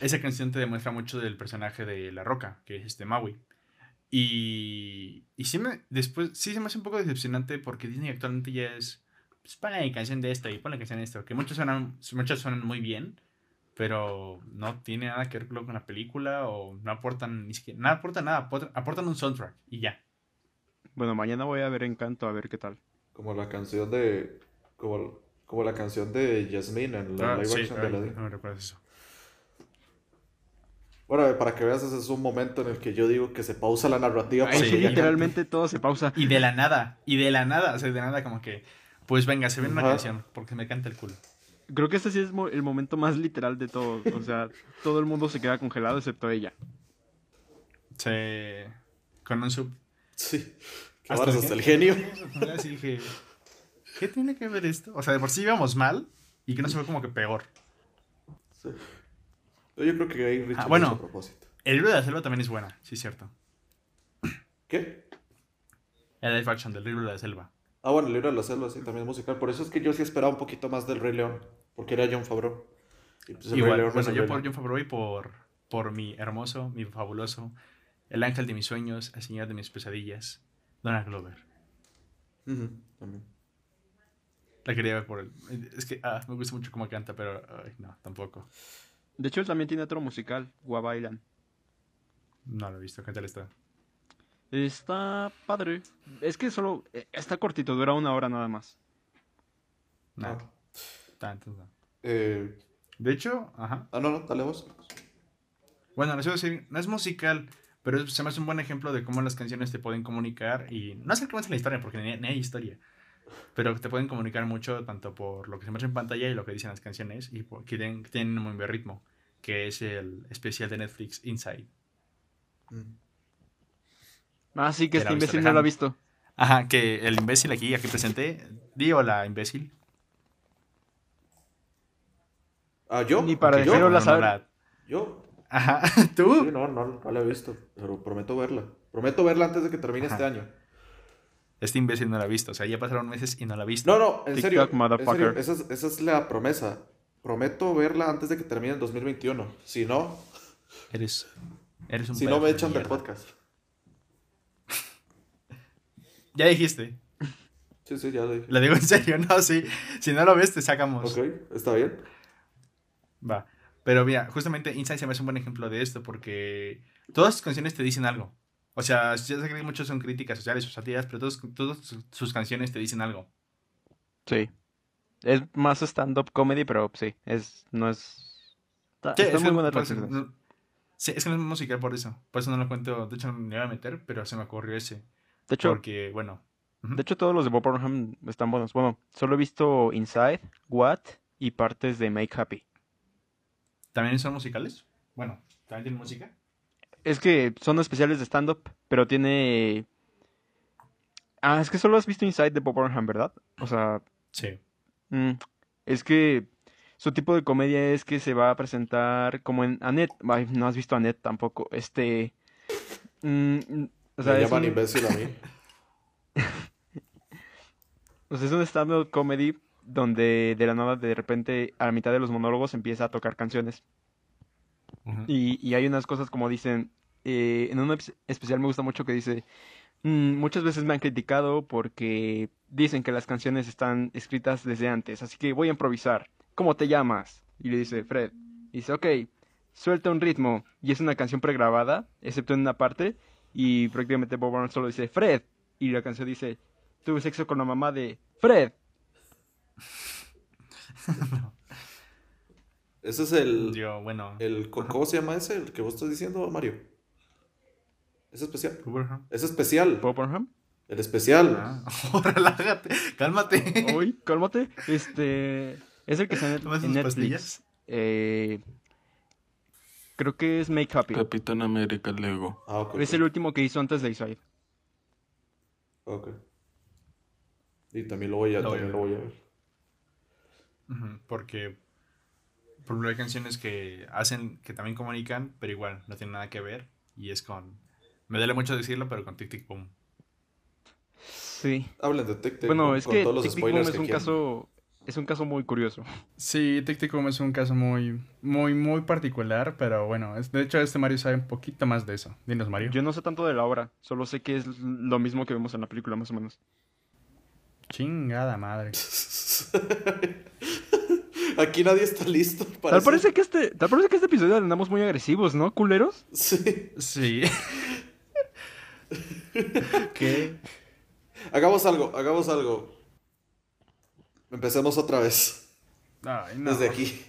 Esa canción te demuestra mucho del personaje de La Roca, que es este Maui. Y, y sí, me, después, sí se me hace un poco decepcionante porque Disney actualmente ya es. Pues ponle la canción de esto y ponle la canción de esto. Que muchos suenan, muchas suenan muy bien, pero no tiene nada que ver con la película o no aportan ni siquiera. Nada aportan nada, aportan un soundtrack y ya. Bueno, mañana voy a ver Encanto a ver qué tal. Como la canción de. Como, como la canción de Jasmine en la Ah, live sí, action de ay, Aladdin. no me recuerdas eso. Bueno, para que veas, ese es un momento en el que yo digo que se pausa la narrativa. Para sí, ya literalmente todo se pausa. Y de la nada, y de la nada, o sea, de la nada como que, pues venga, se viene una canción, porque me canta el culo. Creo que este sí es el momento más literal de todo. O sea, todo el mundo se queda congelado excepto ella. Se... Con un sub... Sí. Que Hasta hasta el genio. Así dije, ¿qué tiene que ver esto? O sea, de por sí íbamos mal y que no se fue como que peor. Sí. Yo creo que ahí Richard Ah, bueno. a propósito. El libro de la selva también es buena, sí es cierto. ¿Qué? El live action del libro de la selva. Ah, bueno, el libro de la selva sí también es musical. Por eso es que yo sí esperaba un poquito más del Rey León. Porque era John Favreau. Y pues Igual, bueno, yo por. John Favreau y por, por mi hermoso, mi fabuloso, el ángel de mis sueños, el señor de mis pesadillas, Donald Glover. También. La quería ver por él. Es que ah, me gusta mucho cómo canta, pero ay, no, tampoco. De hecho, él también tiene otro musical, Guava Island. No lo he visto. ¿Qué tal está? Está padre. Es que solo eh, está cortito, dura una hora nada más. Ah. Tanto, no. Eh, De hecho, ajá. ah, no, no, dale vos. Bueno, les iba a decir, no es musical, pero es- se me hace un buen ejemplo de cómo las canciones te pueden comunicar y no sé cómo es la historia, porque ni, ni hay historia, pero te pueden comunicar mucho tanto por lo que se muestra en pantalla y lo que dicen las canciones y por- que tienen, que tienen un muy buen ritmo, que es el especial de Netflix Inside. Mm. Ah, sí, que este imbécil no lo ha visto. Ajá, que el imbécil aquí, aquí presente, di hola, imbécil. Ah, ¿yo? Ni para ¿Que decir yo? hola. No, no, ¿Yo? Ajá, Sí, tú. no, no, no la he visto. Pero prometo verla. Prometo verla antes de que termine Ajá. este año. Este imbécil no la ha visto, o sea, ya pasaron meses y no la ha visto. No, no, en TikTok, serio. en serio, esa, es, esa es la promesa. Prometo verla antes de que termine el 2021. Si no, Eres, eres un si no me de echan del podcast. Ya dijiste. Sí, sí, ya lo dije. Lo digo en serio, no, sí. Si no lo ves, te sacamos. Ok, está bien. Va. Pero mira, justamente Inside se me hace un buen ejemplo de esto porque todas sus canciones te dicen algo. O sea, yo sé que muchos son críticas sociales o sátiras, pero todos, todas sus- sus canciones te dicen algo. Sí. Es más stand-up comedy, pero sí, es, no es... Está, Sí, es muy que, pues, canciones. no- Sí, es que no es musical por eso. Por eso no lo cuento. De hecho, no me iba a meter, pero se me ocurrió ese. De hecho, Porque, bueno. de hecho todos los de Bob Burnham están buenos. Bueno, solo he visto Inside, What y partes de Make Happy. ¿También son musicales? Bueno, ¿también tienen música? Es que son especiales de stand-up, pero tiene... Ah, es que solo has visto Inside de Bob Burnham, ¿verdad? O sea, Sí. mm, es que su tipo de comedia es que se va a presentar como en Annette. Ay, no has visto Annette tampoco. Este... mm, o sea, Me es llaman un- imbécil a mí. O sea, es un stand-up comedy donde de la nada, de repente, a la mitad de los monólogos empieza a tocar canciones. Y, y hay unas cosas como dicen, eh, en un especial me gusta mucho que dice, "Mm, muchas veces me han criticado porque dicen que las canciones están escritas desde antes, así que voy a improvisar. ¿Cómo te llamas? Y le dice Fred. Y dice, ok, suelta un ritmo. Y es una canción pregrabada, excepto en una parte, y prácticamente Bob Marley solo dice Fred. Y la canción dice, tuve sexo con la mamá de Fred. Ese es el, Yo, bueno. el... ¿Cómo se llama ese? El que vos estás diciendo, Mario. Es especial. Es especial. El especial. Ah, relájate, cálmate. Uy, cálmate. Este es el que está en, ¿Tomas en tus Netflix. pastillas? Eh, creo que es Make Happy. Capitán América Lego. Ah, ok. Es el último que hizo antes de Inside. Ok. Y también lo voy a, Lo voy a también lo voy a ver. Porque, por ejemplo, hay canciones que hacen, que también comunican, pero igual no tienen nada que ver. Y es con. Me duele mucho decirlo, pero con Tic Tic Boom. Sí. Hablen de Tic Tic Bueno, Boom es con que todos los Tic Tic Boom spoilers es que un caso es un caso muy curioso. Sí, Tic Tic Boom es un caso muy, muy, muy particular, pero bueno, es- de hecho este Mario sabe un poquito más de eso. Dinos, Mario. Yo no sé tanto de la obra, solo sé que es lo mismo que vemos en la película más o menos. Chingada madre. Aquí nadie está listo. Tal parece. que este tal parece que este episodio andamos muy agresivos, ¿no, culeros? Sí. Sí. ¿Qué? Hagamos algo, hagamos algo. Empecemos otra vez. Ay, no. Desde aquí.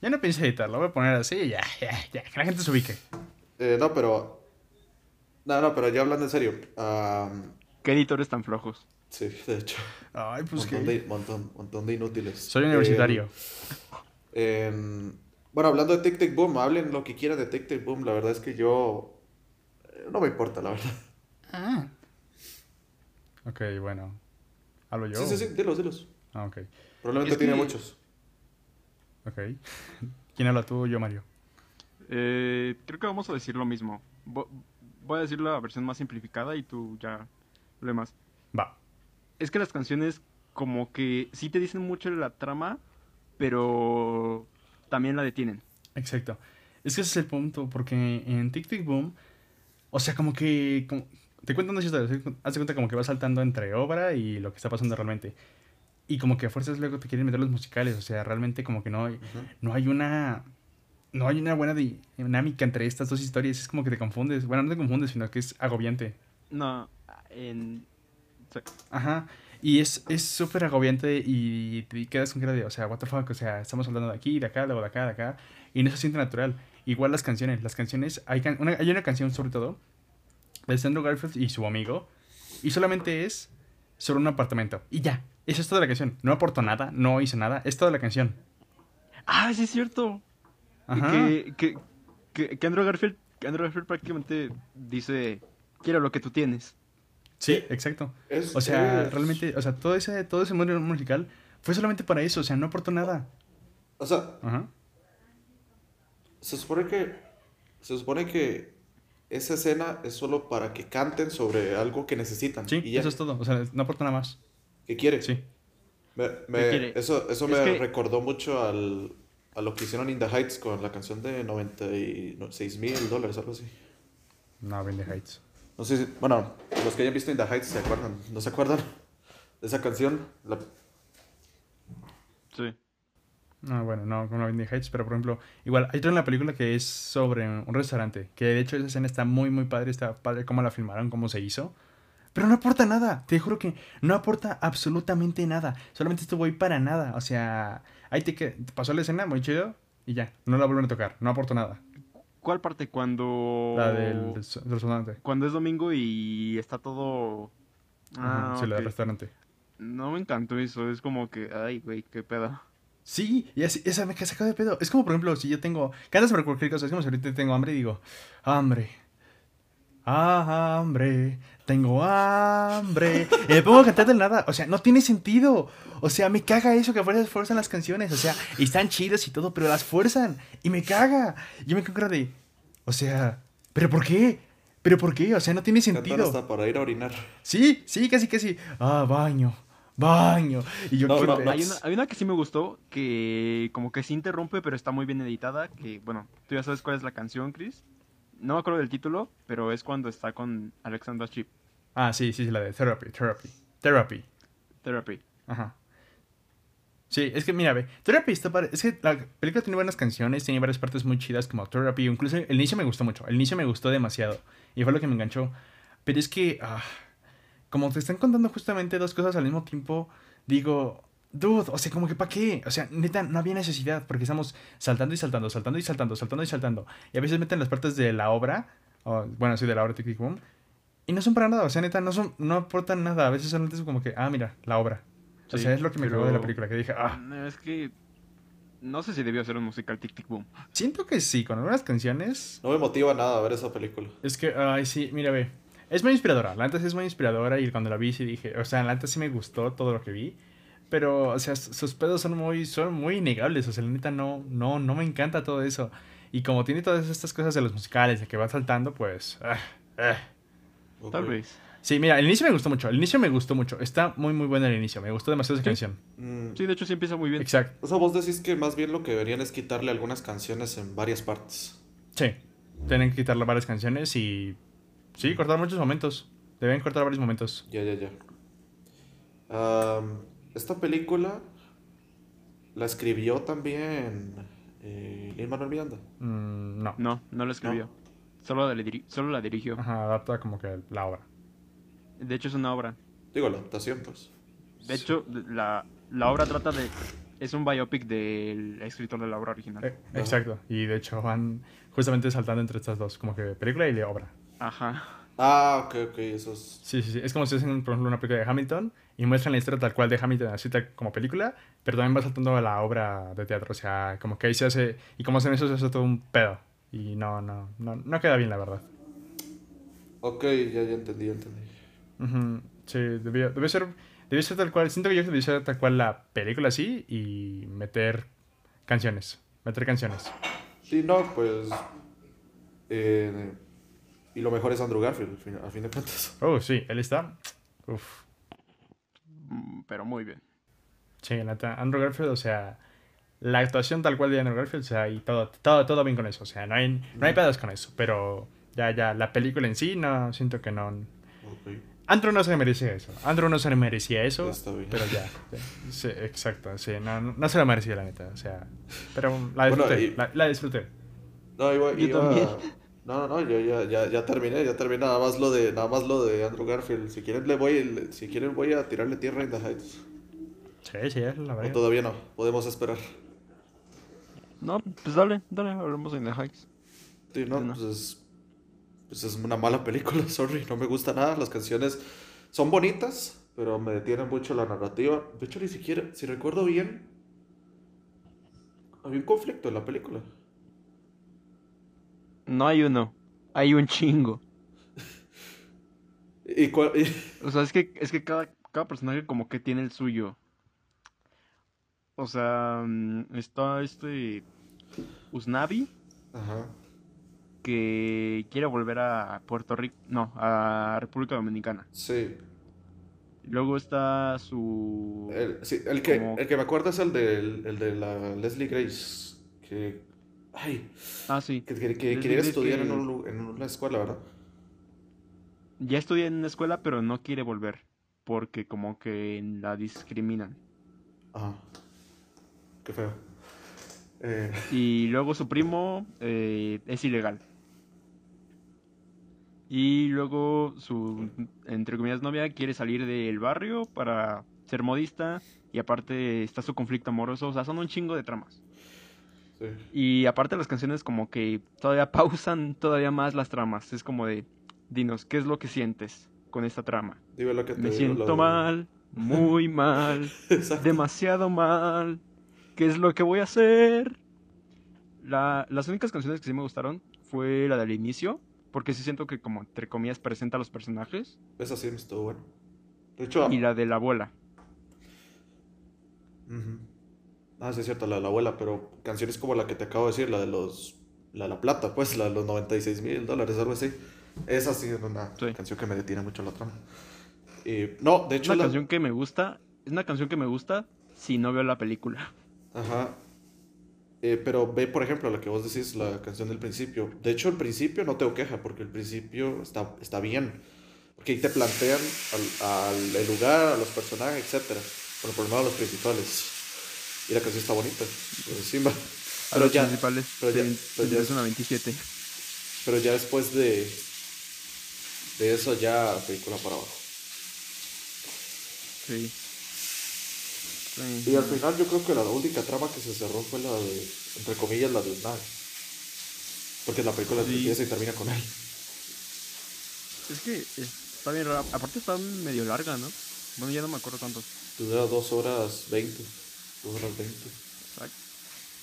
Ya no pienso editar, lo voy a poner así y ya, ya, ya. Que la gente se ubique. Eh, no, pero. No, no, pero ya hablando en serio. Qué editores tan flojos. Sí, de hecho. Ay, pues montón, que. de, montón, montón de inútiles. Soy universitario. Eh, en- bueno, hablando de Tic Tic Boom, hablen lo que quieran de Tic Tic Boom. La verdad es que yo. eh, No me importa, la verdad. Ah. Ok, bueno. ¿Hablo yo? Sí, sí, sí, dilos, dilos. Ah, ok. Probablemente Es tiene que- muchos. Ok. ¿Quién habla tú o yo, Mario? Eh, creo que vamos a decir lo mismo. Vo- Voy a decir la versión más simplificada y tú ya lo demás. Va. Es que las canciones como que sí te dicen mucho de la trama, pero también la detienen. Exacto. Es que ese es el punto, porque en Tic Tic Boom, o sea, como que. como- te cuento una historia, ¿sí? haz de cuenta como que vas saltando entre obra y lo que está pasando realmente. Y como que a fuerzas luego te quieren meter los musicales, o sea, realmente como que no hay, no hay una. No hay una buena di- dinámica entre estas dos historias, es como que te confundes. Bueno, no te confundes, sino que es agobiante. No, en... Ajá. Y es es súper agobiante y te quedas con cara de, o sea, what the fuck, o sea, estamos hablando de aquí, de acá, luego de acá, de acá, y no se siente natural. Igual las canciones, las canciones, hay, can- una, hay una canción sobre todo de Sandro Garfield y su amigo, y solamente es sobre un apartamento, y ya, eso es toda la canción. No aportó nada, no hizo nada, es toda la canción. Ah, sí es cierto. Ajá. Que, que, que, que Andrew Garfield, Andrew Garfield prácticamente dice, quiero lo que tú tienes. Sí, exacto. Es- O sea, es- realmente, o sea, todo ese, todo ese mundo musical fue solamente para eso, o sea, no aportó nada. O sea, Ajá. se supone que. Se supone que esa escena es solo para que canten sobre algo que necesitan. Sí, y ya. eso es todo, o sea, no aporta nada más. ¿Qué quiere? Sí. Me- me- ¿Qué quiere? Eso, eso Es me que- recordó mucho al, a lo que hicieron In the Heights con la canción de 96 mil dólares, algo así. No, Ben the Heights. No sé si, bueno, los que hayan visto In the Heights se acuerdan, ¿no se acuerdan de esa canción? La- Sí. No, bueno, no, como Ben the Heights, pero por ejemplo, igual, hay otra en la película que es sobre un restaurante, que de hecho esa escena está muy, muy padre, está padre cómo la filmaron, cómo se hizo, pero no aporta nada, te juro que no aporta absolutamente nada, solamente estuvo ahí para nada, o sea, ahí te que pasó la escena, muy chido, y ya, no la vuelven a tocar, no aportó nada. ¿Cuál parte? Cuando... La del, del restaurante. Cuando es domingo y está todo... Ajá, Ah, sí, la del restaurante. No me encantó eso, es como que, ay, güey, qué pedo. Sí, y así, esa me saca de pedo. Es como, por ejemplo, si yo tengo. Cantas sobre cualquier cosa. Es como si ahorita tengo hambre y digo, hambre. Ah, hambre. Tengo hambre. Y me pongo a cantar del nada. O sea, no tiene sentido. O sea, me caga eso que fuerzan, fuerzan las canciones. O sea, y están chidas y todo, pero las fuerzan. Y me caga. Yo me quedo de. O sea, ¿pero por qué? ¿Pero por qué? O sea, no tiene sentido. hasta para ir a orinar. Sí, sí, casi, casi. Ah, baño. Baño. Y yo, No, ¿qué no, no. Hay una, hay una que sí me gustó, que como que se interrumpe, pero está muy bien editada, que, bueno, tú ya sabes cuál es la canción, Chris. No me acuerdo del título, pero es cuando está con Alexandra Chip, Ah, sí, sí, sí, la de therapy, therapy. Therapy. Therapy. Ajá. Sí, es que mira, ve, Therapy está padre. Es que la película tiene buenas canciones, tiene varias partes muy chidas como Therapy. Incluso el inicio me gustó mucho. El inicio me gustó demasiado. Y fue lo que me enganchó. Pero es que, ah, como te están contando justamente dos cosas al mismo tiempo, digo, dude, o sea, como que para qué. O sea, neta, no había necesidad porque estamos saltando y saltando, saltando y saltando, saltando y saltando. Y a veces meten las partes de la obra, o, bueno, sí, de la obra Tic Tic Boom, y no son para nada. O sea, neta, no, son, no aportan nada. A veces solamente es como que, ah, mira, la obra. O Sí, sea, es lo que me pero- cagó de la película, que dije, ah, No, es que... No sé si debió ser un musical Tic Tic Boom. siento que sí, con algunas canciones. No me motiva nada a ver esa película. Es que, ay, sí, mira, ve. Es muy inspiradora. La sí es muy inspiradora y cuando la vi sí dije, o sea, la neta sí me gustó todo lo que vi. Pero, o sea, sus pedos son muy, son muy innegables. O sea, la neta no, no, no me encanta todo eso. Y como tiene todas estas cosas de los musicales, de que va saltando, pues... ah, ah. Tal vez. Sí, mira, el inicio me gustó mucho. El inicio me gustó mucho. Está muy, muy bueno el inicio. Me gustó demasiado esa Sí. canción. Mm, Sí, de hecho sí empieza muy bien. Exacto. O sea, vos decís que más bien lo que deberían es quitarle algunas canciones en varias partes. Sí. Tienen que quitarle varias canciones y... Sí, cortar muchos momentos. Deben cortar varios momentos. Ya, ya, ya. Am, esta película la escribió también eh, Lin-Manuel Miranda. Mm, no. No, no lo escribió. Solo, la diri- solo la dirigió. Ajá, adapta como que la obra. De hecho es una obra. Digo, la adaptación, pues. De hecho, la, la obra trata de... Es un biopic del escritor de la obra original. Eh, exacto. Y de hecho van justamente saltando entre estas dos, como que película y la obra. Ajá. Ah, ok, ok, eso es... Sí, sí, sí. Es como si hacen, por ejemplo, una película de Hamilton y muestran la historia tal cual de Hamilton, así como película, pero también va saltando a la obra de teatro. O sea, como que ahí se hace. Y como hacen eso, se hace todo un pedo. Y no, no, no, no queda bien, la verdad. Ok, ya, ya entendí, ya entendí. Ujú, Sí, debió, debió ser. Debió ser tal cual. Siento que yo debió ser tal cual la película así y meter canciones. Meter canciones. Sí, no, pues... eh, y lo mejor es Andrew Garfield, al fin, a fin de cuentas. Oh, sí, él está. Uf. Mm, Pero muy bien. Sí, neta, Andrew Garfield, o sea, la actuación tal cual de Andrew Garfield, o sea, y todo, todo, todo bien con eso, o sea, no hay, no hay pedos con eso, pero ya, ya, la película en sí, no, siento que no. Andrew no se merecía eso, Andrew no se merecía eso, ya está bien. pero ya, sí, exacto, sí, no, no, se lo merecía la neta, o sea, pero la Bueno, disfruté, y- la, la disfruté. No, iba, Yo iba- también. No, no, no, yo ya, ya, ya terminé, ya terminé nada más lo de, nada más lo de Andrew Garfield. Si quieren le voy, le- si quieren voy a tirarle tierra en The Heights. Sí, sí, es la O verdad. todavía no, podemos esperar. No, pues dale, dale, hablemos en The Heights. Sí, no, No. pues es, pues es una mala película, sorry, no me gusta nada. Las canciones son bonitas, pero me detienen mucho la narrativa. De hecho, ni siquiera, si recuerdo bien, había un conflicto en la película. No hay uno, hay un chingo. ¿Y cuál? O sea, es que, es que cada, cada personaje como que tiene el suyo. O sea, mm, está este Usnavi Ajá. que quiere volver a Puerto Rico, no, a República Dominicana. Sí. Luego está su... El, sí, el que, Como- el que me acuerdo es el de, el de la Leslie Grace. Que. Ay. Ah, sí. Que, que- quería estudiar que- en, un lu- en una escuela, ¿verdad? Ya estudia en una escuela, pero no quiere volver. Porque como que la discriminan. Ajá. Qué feo. Eh, Y luego su primo eh, es ilegal. Y luego su, entre comillas, novia quiere salir del barrio para ser modista. Y aparte está su conflicto amoroso. O sea, son un chingo de tramas. Sí. Y aparte las canciones como que todavía pausan todavía más las tramas. Es como de, dinos, ¿qué es lo que sientes con esta trama? Dime lo que te Me digo, siento lo- mal, muy mal, demasiado mal. ¿Qué es lo que voy a hacer? La- las únicas canciones que sí me gustaron fue la del inicio, porque sí siento que como entre comillas presenta a los personajes, Esa sí me estuvo bueno. De hecho, y la de la abuela. Ah, sí es cierto, la de la abuela, pero canciones como la que te acabo de decir, la de los... La de la plata, pues, la de los 96 mil dólares, algo así. Esa sí es una Sí. canción que me detiene mucho la trama. Y, no, de Es hecho... una la- canción que me gusta, es una canción que me gusta si no veo la película. Ajá. Eh, pero ve, por ejemplo, la que vos decís, la canción del principio. De hecho, el principio no tengo queja, porque el principio está, está bien. Porque ahí te plantean al, al- el lugar, a los personajes, etcétera. Pero por lo menos los principales. Y la canción está bonita, por encima. A los ya, principales, pero ya, es una 27. Pero ya después de, de eso, ya película para abajo. Sí. Y al final yo creo que la única trama que se cerró fue la de, entre comillas, la de un. Porque la película sí. empieza y termina con él. Es que está bien rara. Aparte está medio larga, ¿no? Bueno, ya no me acuerdo tanto. Dura 2 horas 20.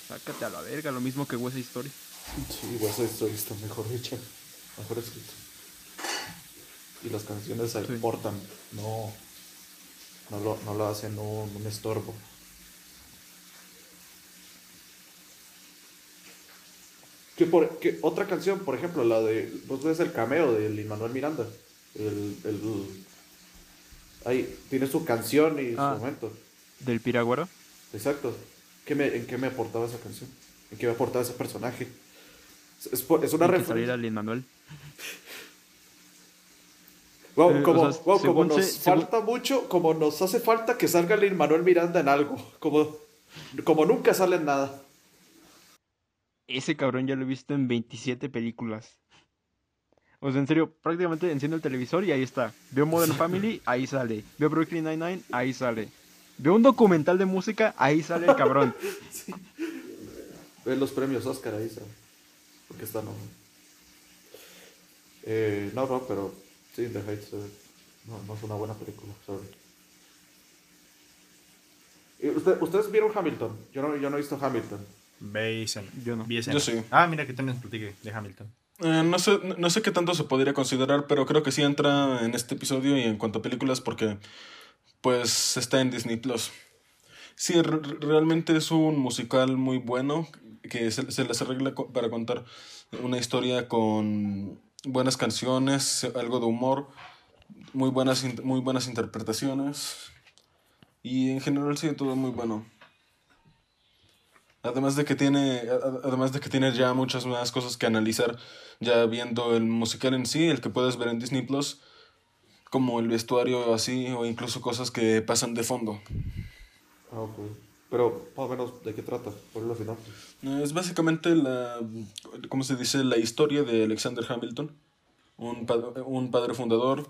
Sácate a la verga, lo mismo que West Story. Sí, West Story está mejor hecha, mejor escrito. Y las canciones se sí. no, no, lo, no lo hacen un, un estorbo. Que, por, que otra canción, por ejemplo, la de. Pues, Vos ves el cameo de Lin Manuel Miranda. El, el, ahí tiene su canción y ah, su momento. ¿Del Piraguaro? Exacto. ¿Qué me, ¿En qué me aportaba esa canción? ¿En qué me aportaba ese personaje? Es, es por- es una referencia. saliera Lin Manuel. Wow, Eh, como, o sea, wow, como nos se- según- falta mucho, como nos hace falta que salga Lin Manuel Miranda en algo. Como, como nunca sale en nada. Ese cabrón ya lo he visto en 27 películas. O sea, en serio, prácticamente enciendo el televisor y ahí está. Veo Modern Family, ahí sale. Veo Brooklyn Nine-Nine, ahí sale. Veo un documental de música, ahí sale el cabrón. Ve los premios Oscar ahí, ¿sabes? Porque está no. Eh, no, no, pero sí, The Heights eh, no, no es una buena película, sorry. ¿Y usted- ¿Ustedes vieron Hamilton? Yo no, yo no he visto Hamilton. Ve escena. Yo no. Yo sí. Ah, mira que también platiqué de Hamilton. Eh, no, sé, no sé qué tanto se podría considerar, pero creo que sí entra en este episodio y en cuanto a películas porque pues está en Disney Plus. Sí, re- realmente es un musical muy bueno que se, se les arregla para contar una historia con buenas canciones, algo de humor, muy buenas, muy buenas interpretaciones y en general sí, todo muy bueno. Además de que tiene, además de que tiene ya muchas más cosas que analizar, ya viendo el musical en sí, el que puedes ver en Disney Plus, como el vestuario así, o incluso cosas que pasan de fondo. Ah, ok. Pero, más o menos, ¿de qué trata? Por lo final. Eh, Es básicamente la, ¿cómo se dice? La historia de Alexander Hamilton, un, pa- un padre fundador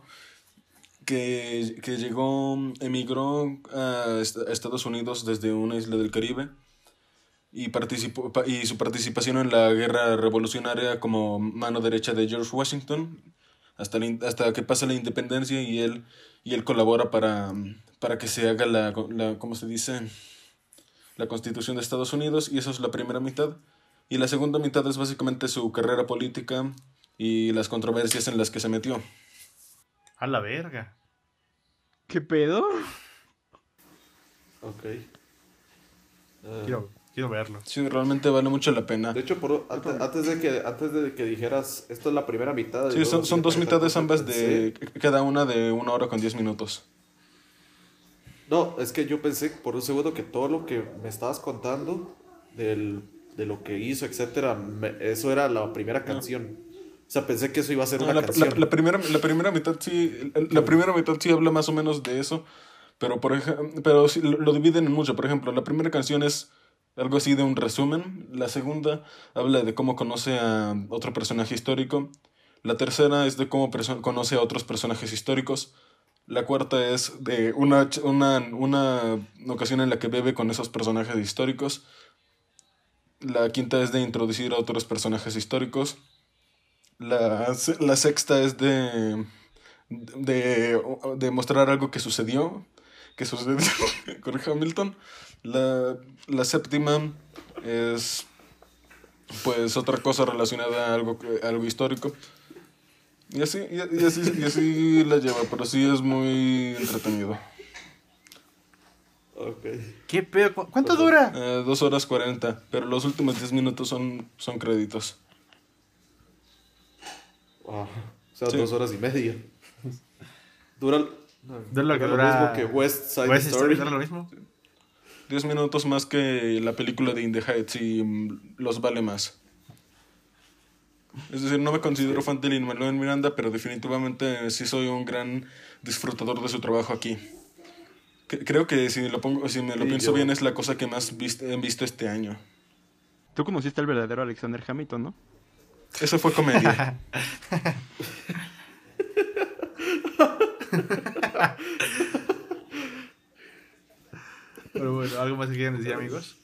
que, que llegó, emigró a est- a Estados Unidos desde una isla del Caribe y, participó, pa- y su participación en la guerra revolucionaria como mano derecha de George Washington hasta, la hasta que pasa la independencia y él, y él colabora para, para que se haga la, la, ¿cómo se dice? la Constitución de Estados Unidos y eso es la primera mitad. Y la segunda mitad es básicamente su carrera política y las controversias en las que se metió. A la verga. ¿Qué pedo? Ok. Eh, Quiero, verlo. Sí, realmente vale mucho la pena. de hecho, por, antes, antes de que, antes de que dijeras, esto es la primera mitad. Sí, son, son dos esta mitades ambas de cada una de una hora con diez minutos. No, es que yo pensé por un segundo que todo lo que me estabas contando del, de lo que hizo, etcétera, me- eso era la primera canción. O sea, pensé que eso iba a ser No, una la, la- canción. la primera, la primera mitad sí, la primera mitad sí habla más o menos de eso, pero por ej- pero sí, lo, lo dividen en mucho. Por ejemplo, la primera canción es algo así de un resumen, la segunda habla de cómo conoce a otro personaje histórico, la tercera es de cómo conoce a otros personajes históricos, la cuarta es de una, una, una ocasión en la que bebe con esos personajes históricos. La quinta es de introducir a otros personajes históricos. La, la sexta es de, de, de mostrar algo que sucedió, que sucedió con Hamilton. La, la séptima es pues otra cosa relacionada a algo, que- algo histórico. Y así, y, y así, y así la lleva, pero sí es muy entretenido. Ok. ¿Qué pedo? ¿Cu- ¿Cuánto dura? Eh, dos horas cuarenta, pero los últimos diez minutos son, son créditos. O sea, Sí. dos horas y media. Dura, lo que dura dura- mismo que West Side ¿West Story. Story dura lo mismo? Diez minutos más que la película de In the Heights y mm, los vale más. Es decir, no me considero fan de Lin-Manuel Miranda, pero definitivamente sí soy un gran disfrutador de su trabajo aquí. Cre- Creo que si, lo pongo, si me lo Sí, pienso yo- bien es la cosa que más vist- he visto este año. Tú conociste al verdadero Alexander Hamilton, ¿no? Eso fue comedia. Pero bueno, ¿algo más que quieran decir, amigos?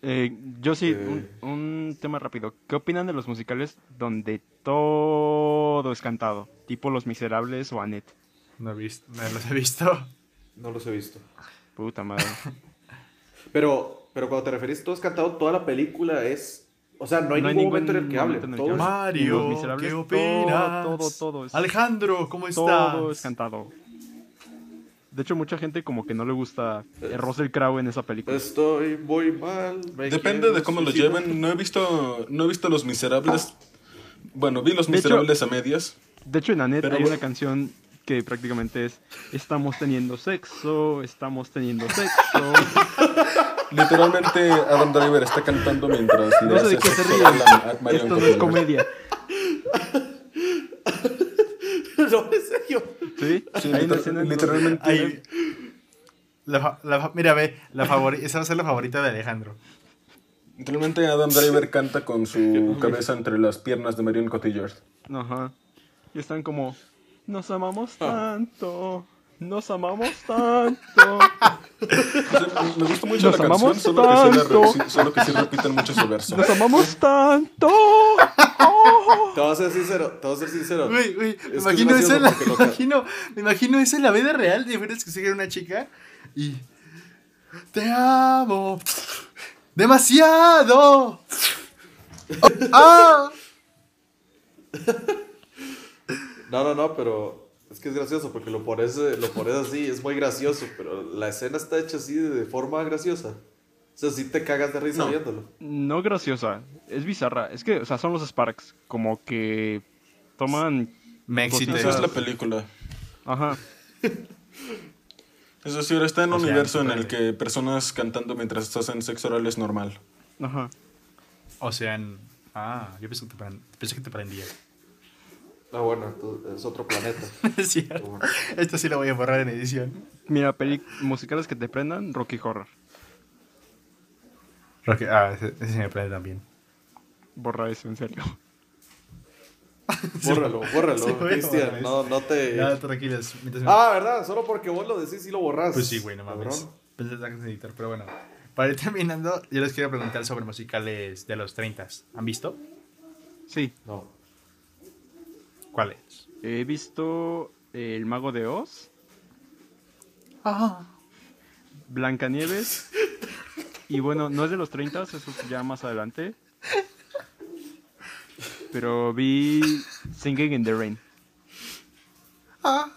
Eh, yo sí, Eh. un, un tema rápido. ¿Qué opinan de los musicales donde todo es cantado? Tipo Los Miserables o Annette. No, he visto, no los he visto. No los he visto. Puta madre. Pero, pero cuando te referís, todo es cantado, toda la película es. O sea, no hay No hay ningún ningún momento en el que hable. el Todo que es- hable. Mario, Los Miserables, ¿qué todo, opinas? todo, todo es- Alejandro, ¿cómo estás? todo es cantado. De hecho, mucha gente como que no le gusta eh, Russell Crowe en esa película. Estoy muy mal. Depende de cómo lo lleven. No he visto, no he visto Los Miserables. Bueno, vi Los De hecho- Miserables a medias. De hecho, en Annette Pero hay bueno. una canción que prácticamente es Estamos teniendo sexo, estamos teniendo sexo. Literalmente Adam Driver está cantando mientras No sé de qué se Marion Esto no es comedia. no, en serio. ¿Sí? Sí, hay una literalmente. La, fa- la fa- mira, ve, la favori- esa va a ser la favorita de Alejandro. Literalmente Adam Driver canta con su cabeza entre las piernas de Marion Cotillard. Ajá. Y están como, nos amamos tanto, nos amamos tanto. Me gusta mucho Nos la canción, amamos solo que, sí tanto. solo que sí repiten mucho su verso. Nos amamos tanto. Oh. Te voy a ser sincero, te voy a ser sincero. Güey, que me es imagino eso en la, me imagino, me imagino eso en la vida real, de veras que sigue una chica y te amo demasiado. Oh, ah. No, no, no, pero es que es gracioso porque lo pones, lo pones así, es muy gracioso, pero la escena está hecha así de, forma graciosa. O sea, sí te cagas de risa No. viéndolo. No graciosa, es bizarra. Es que, o sea, son los Sparks, como que toman... Me excité. Esa es la película. Ajá. Es decir, está en un O sea, universo en el que personas cantando mientras hacen sexo oral es normal. Ajá. O sea, en- ah, yo pensé que te prendía. Ah, bueno, tú- es otro planeta. Es cierto. Esto sí lo voy a borrar en edición. Mira, musicales que te prendan, Rocky Horror. Rocky- ah, ese, ese me prende también. Borra eso, en serio. Bórralo, bórralo, Sí, Cristian. No, no te. Ya, tranquilos. Ah, ¿verdad? Solo porque vos lo decís y lo borrás. Pues sí, güey, no mames. Pensé que editar, pero bueno. Para ir terminando, yo les quiero preguntar sobre musicales de los 30. ¿Han visto? Sí, No. ¿Cuáles? he visto El Mago de Oz, Ah. Blancanieves. Y bueno, no es de los 30, eso es ya más adelante. Pero vi Singing in the Rain. Ah.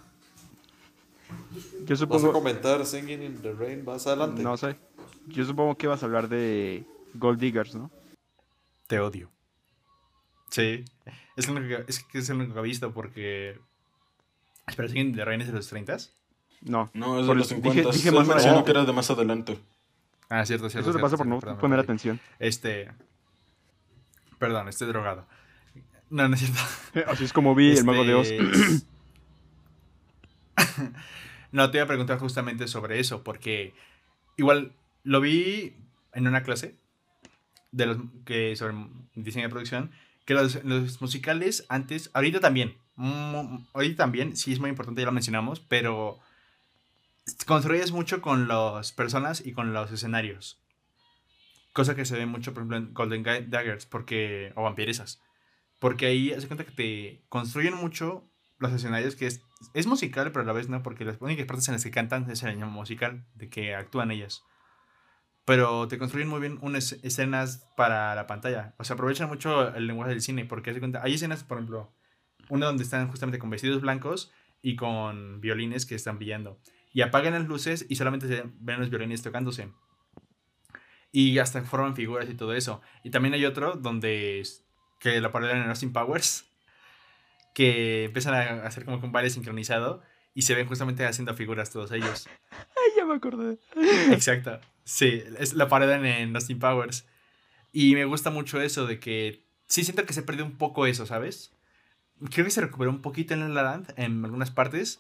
Yo ¿Vas a supongo. comentar Singing in the Rain más adelante? No sé. Yo supongo que vas a hablar de Gold Diggers, ¿no? Te odio. Sí. Es, lo único que, es que es el único que he visto porque. Espera, ¿siguen de Reyes de los 30? No. No, es de Por- los dije- 50. dije más mencionó que era de más adelante. Ah, cierto, cierto. Eso te cierto, pasa por no perdón, poner atención. Este. Perdón, estoy drogado. No, no es cierto. Así es como vi El Mago de Oz. Este- no, te iba a preguntar justamente sobre eso, porque igual lo vi en una clase de los que sobre diseño de producción, que los, los musicales antes, ahorita también, mm, ahorita también, sí es muy importante, ya lo mencionamos, pero construyes mucho con las personas y con los escenarios. Cosa que se ve mucho, por ejemplo, en Golden Daggers, porque, o vampiresas. Porque ahí hace cuenta que te construyen mucho los escenarios, que es, es musical, pero a la vez no, porque las únicas partes en las que cantan es el año musical, de que actúan ellas. Pero te construyen muy bien unas escenas para la pantalla. O sea, aprovechan mucho el lenguaje del cine, porque hay escenas, por ejemplo, una donde están justamente con vestidos blancos y con violines que están brillando. Y apagan las luces y solamente se ven los violines tocándose. Y hasta forman figuras y todo eso. Y también hay otro donde que la parodia en Austin Powers, que empiezan a hacer como que un baile sincronizado y se ven justamente haciendo figuras todos ellos. Ay, ya me acordé. Exacto. Sí, es la parodia en Austin Powers. Y me gusta mucho eso de que sí siento que se perdió un poco eso, ¿sabes? Creo que se recuperó un poquito en La Land en algunas partes,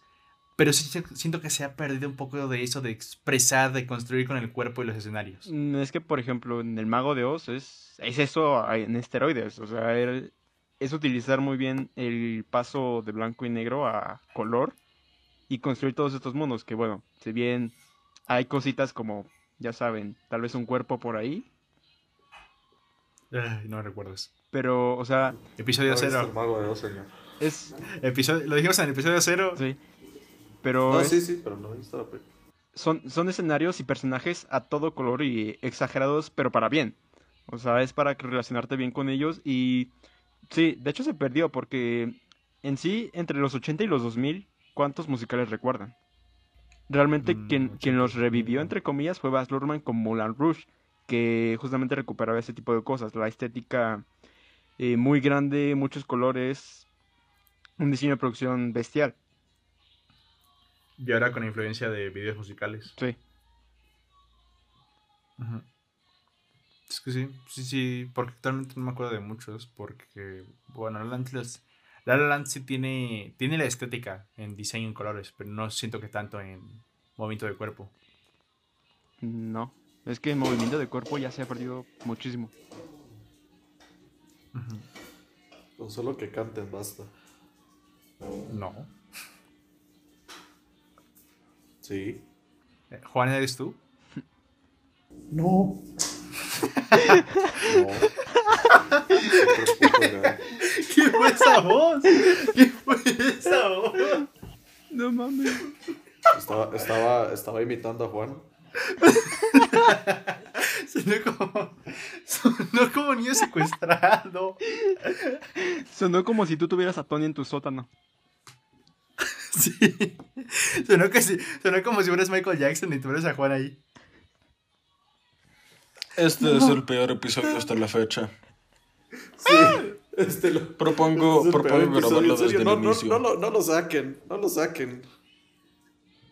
pero sí siento que se ha perdido un poco de eso de expresar, de construir con el cuerpo y los escenarios. Mm, es que, por ejemplo, en El Mago de Oz es, es eso en esteroides. O sea, es utilizar muy bien el paso de blanco y negro a color y construir todos estos mundos. Que bueno, si bien hay cositas como, ya saben, tal vez un cuerpo por ahí. Ay, no me recuerdas. Pero, o sea. Episodio cero. El Mago de Oz, señor. Es. Episodio, lo dijimos en el episodio cero. Sí. Pero. sí, sí, pero no Son, son escenarios y personajes a todo color y exagerados, pero para bien. O sea, es para relacionarte bien con ellos y. Sí, de hecho se perdió porque en sí, entre los 80 y los 2000, ¿cuántos musicales recuerdan? Realmente mm, quien, quien, los revivió, entre comillas, fue Baz Luhrmann con Moulin Rouge, que justamente recuperaba ese tipo de cosas, la estética eh, muy grande, muchos colores, un diseño de producción bestial. Y ahora con influencia de videos musicales. Sí. Es que sí, sí, sí, porque actualmente no me acuerdo de muchos, porque, bueno, La La Land sí tiene, tiene la estética en diseño en colores, pero no siento que tanto en movimiento de cuerpo. No, es que el movimiento de cuerpo ya se ha perdido muchísimo. Con solo que canten basta. No. Sí. Eh, Juan, ¿eres tú? No. no. ¿Qué fue esa voz? ¿Qué fue esa voz? No mames. Estaba, estaba, estaba imitando a Juan. sonó como. Sonó como niño secuestrado. Sonó como si tú tuvieras a Tony en tu sótano. Sí. Sonó, que sonó como si fueras Michael Jackson y tuvieras a Juan ahí. Este es el peor episodio hasta la fecha. Sí. Este lo, propongo este propongo grabarlo desde no, el inicio. No, no, no, lo saquen, no lo saquen.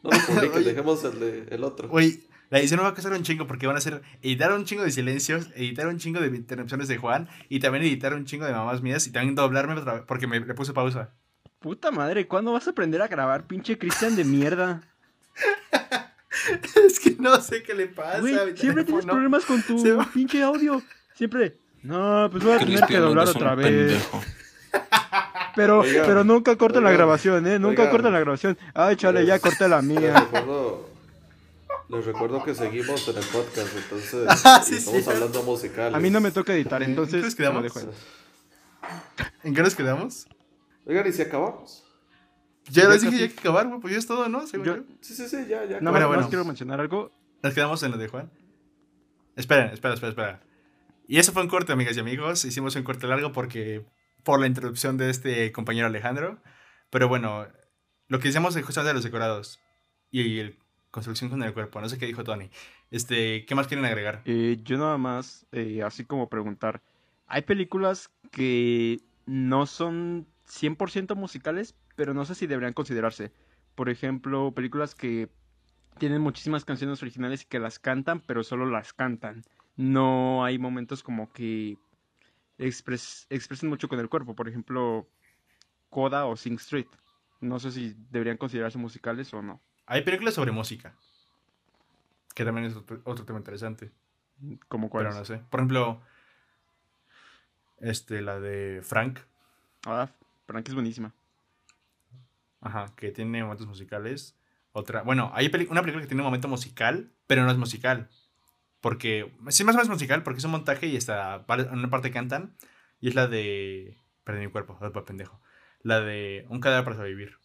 No lo publiquen, dejemos el, de, el otro. Oye, la edición va a costar un chingo porque van a hacer editar un chingo de silencios, editar un chingo de interrupciones de Juan y también editar un chingo de mamás mías y también doblarme porque me le puse pausa. Puta madre, ¿cuándo vas a aprender a grabar, pinche Cristian de mierda? es que no sé qué le pasa. siempre tienes problemas con tu pinche audio. Siempre. No, pues voy a tener que doblar otra vez. Pero, pero nunca corten la grabación, ¿eh? Nunca corten la grabación. Ay, chale, ya corté la mía. Les recuerdo, les recuerdo que seguimos en el podcast, entonces ah, estamos hablando musical. A mí no me toca editar, entonces. ¿En qué nos quedamos? ¿En qué nos quedamos? Oigan, ¿y si acabamos? Ya les dije que hay que acabar, güey, pues ya es todo, ¿no? Sí, sí, sí, ya, ya. No, bueno, bueno. quiero mencionar algo. Nos quedamos en lo de Juan. Esperen, espera, espera, espera. Y eso fue un corte, amigas y amigos. Hicimos un corte largo porque por la introducción de este compañero Alejandro. Pero bueno, lo que decíamos es justamente los decorados y el construcción con el cuerpo. No sé qué dijo Tony. Este, ¿qué más quieren agregar? Eh, yo nada más, eh, así como preguntar. Hay películas que no son 100% musicales, pero no sé si deberían considerarse. Por ejemplo, películas que tienen muchísimas canciones originales y que las cantan, pero solo las cantan. No hay momentos como que expresen mucho con el cuerpo. Por ejemplo, Coda o Sing Street. No sé si deberían considerarse musicales o no. Hay películas sobre música. Que también es otro, tema interesante. ¿Como cuál? Pero no sé. Por ejemplo, este, la de Frank. Ah, Frank es buenísima. Ajá, que tiene momentos musicales. Otra, bueno, hay una película que tiene un momento musical, pero no es musical. Porque, sí, más o menos musical, porque es un montaje y está, en una parte cantan. Y es la de... Perdí mi cuerpo, oh, pendejo. La de Un cadáver para sobrevivir.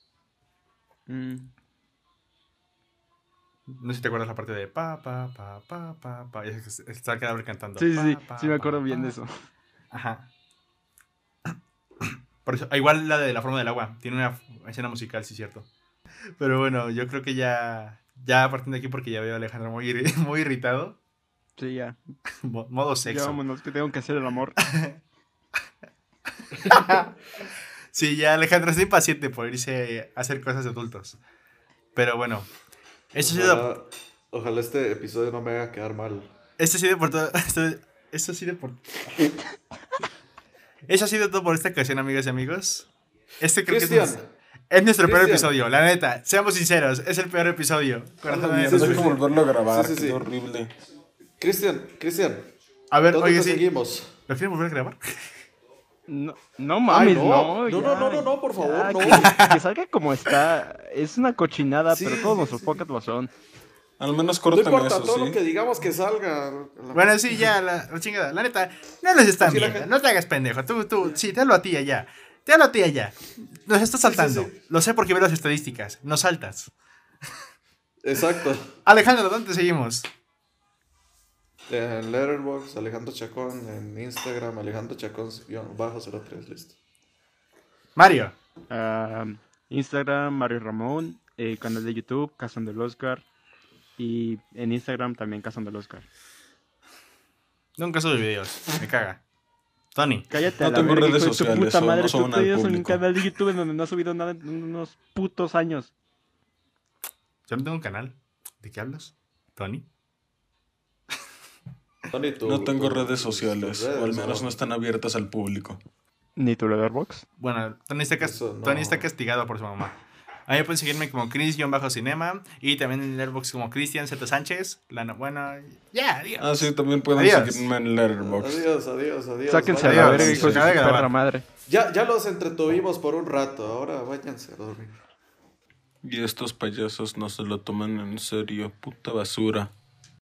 Mm, No sé si te acuerdas la parte de pa, pa, pa, pa, pa, pa. Está el cadáver cantando. Sí, sí, pa, sí, pa, sí me pa, acuerdo bien de eso. Ajá. Por eso, ah, igual la de la forma del agua. Tiene una escena musical, sí, cierto. Pero bueno, yo creo que ya. Ya partiendo de aquí, porque ya veo a Alejandro muy irritado. Sí, ya. Mo- Modo Ya sexo. vámonos, que tengo que hacer el amor. Sí, ya Alejandro está impaciente por irse a hacer cosas de adultos. Pero bueno. Esto ha sido, Ojalá, ojalá este episodio no me haga quedar mal. esto ha sido por todo. Esto, esto ha sido por. Eso ha sido todo por esta ocasión, amigas y amigos. Este creo que es, Cristian, nues- es nuestro peor episodio, la neta. Seamos sinceros, es el peor episodio. Corazón Ah, sí, que sí. volverlo a grabar, Sí, sí, qué sí. horrible. Cristian, Cristian, A ver, ¿dónde oye, te sí. seguimos? ¿Lo quieren volver a grabar? No, no Ay, mames, no. no. No, ya, no, no, no, no, por favor, ya, no. Que, que salga como está. Es una cochinada, Sí, pero todos sí, nuestros sí. podcasts lo son. Al menos No corten importa, eso, todo ¿sí? lo que digamos que salga. Bueno, sí, ya, la, la chingada. La neta, no nos están viendo. gente- No te hagas pendejo. Tú, tú, sí, te hablo a ti allá. Te hablo a ti allá. Nos estás saltando. sí. Lo sé porque veo las estadísticas. Nos saltas. Exacto. Alejandro, ¿dónde te seguimos? En Letterboxd, Alejandro Chacón. En Instagram, Alejandro Chacón bajo 03, listo. Mario. Instagram, Mario Ramón. eh, canal de YouTube, Cazón del Oscar. Y en Instagram también Cazón del Oscar. Nunca subo videos. Me caga. Tony. Cállate No a la tengo verga, redes hijo de tu sociales, puta madre. no son un canal de YouTube en donde no has subido nada en unos putos años. Yo no tengo un canal. ¿De qué hablas? Tony. Tu- No tengo tu- redes sociales, redes, o al menos no están abiertas al público. Ni tu Letterboxd. Bueno, Tony está, cas- Eso no. Tony está castigado por su mamá. A mí pueden seguirme como Chris-Cinema y también en Letterboxd como Cristian Z Sánchez. La no- bueno, ya, adiós. Ah, sí, también pueden Adiós. seguirme en Letterboxd. Adiós, adiós, adiós. Sáquense a Adiós. verga, hijo de su Acaba de perra madre. Ya, ya los entretuvimos por un rato, ahora váyanse a dormir. Y estos payasos no se lo toman en serio, puta basura.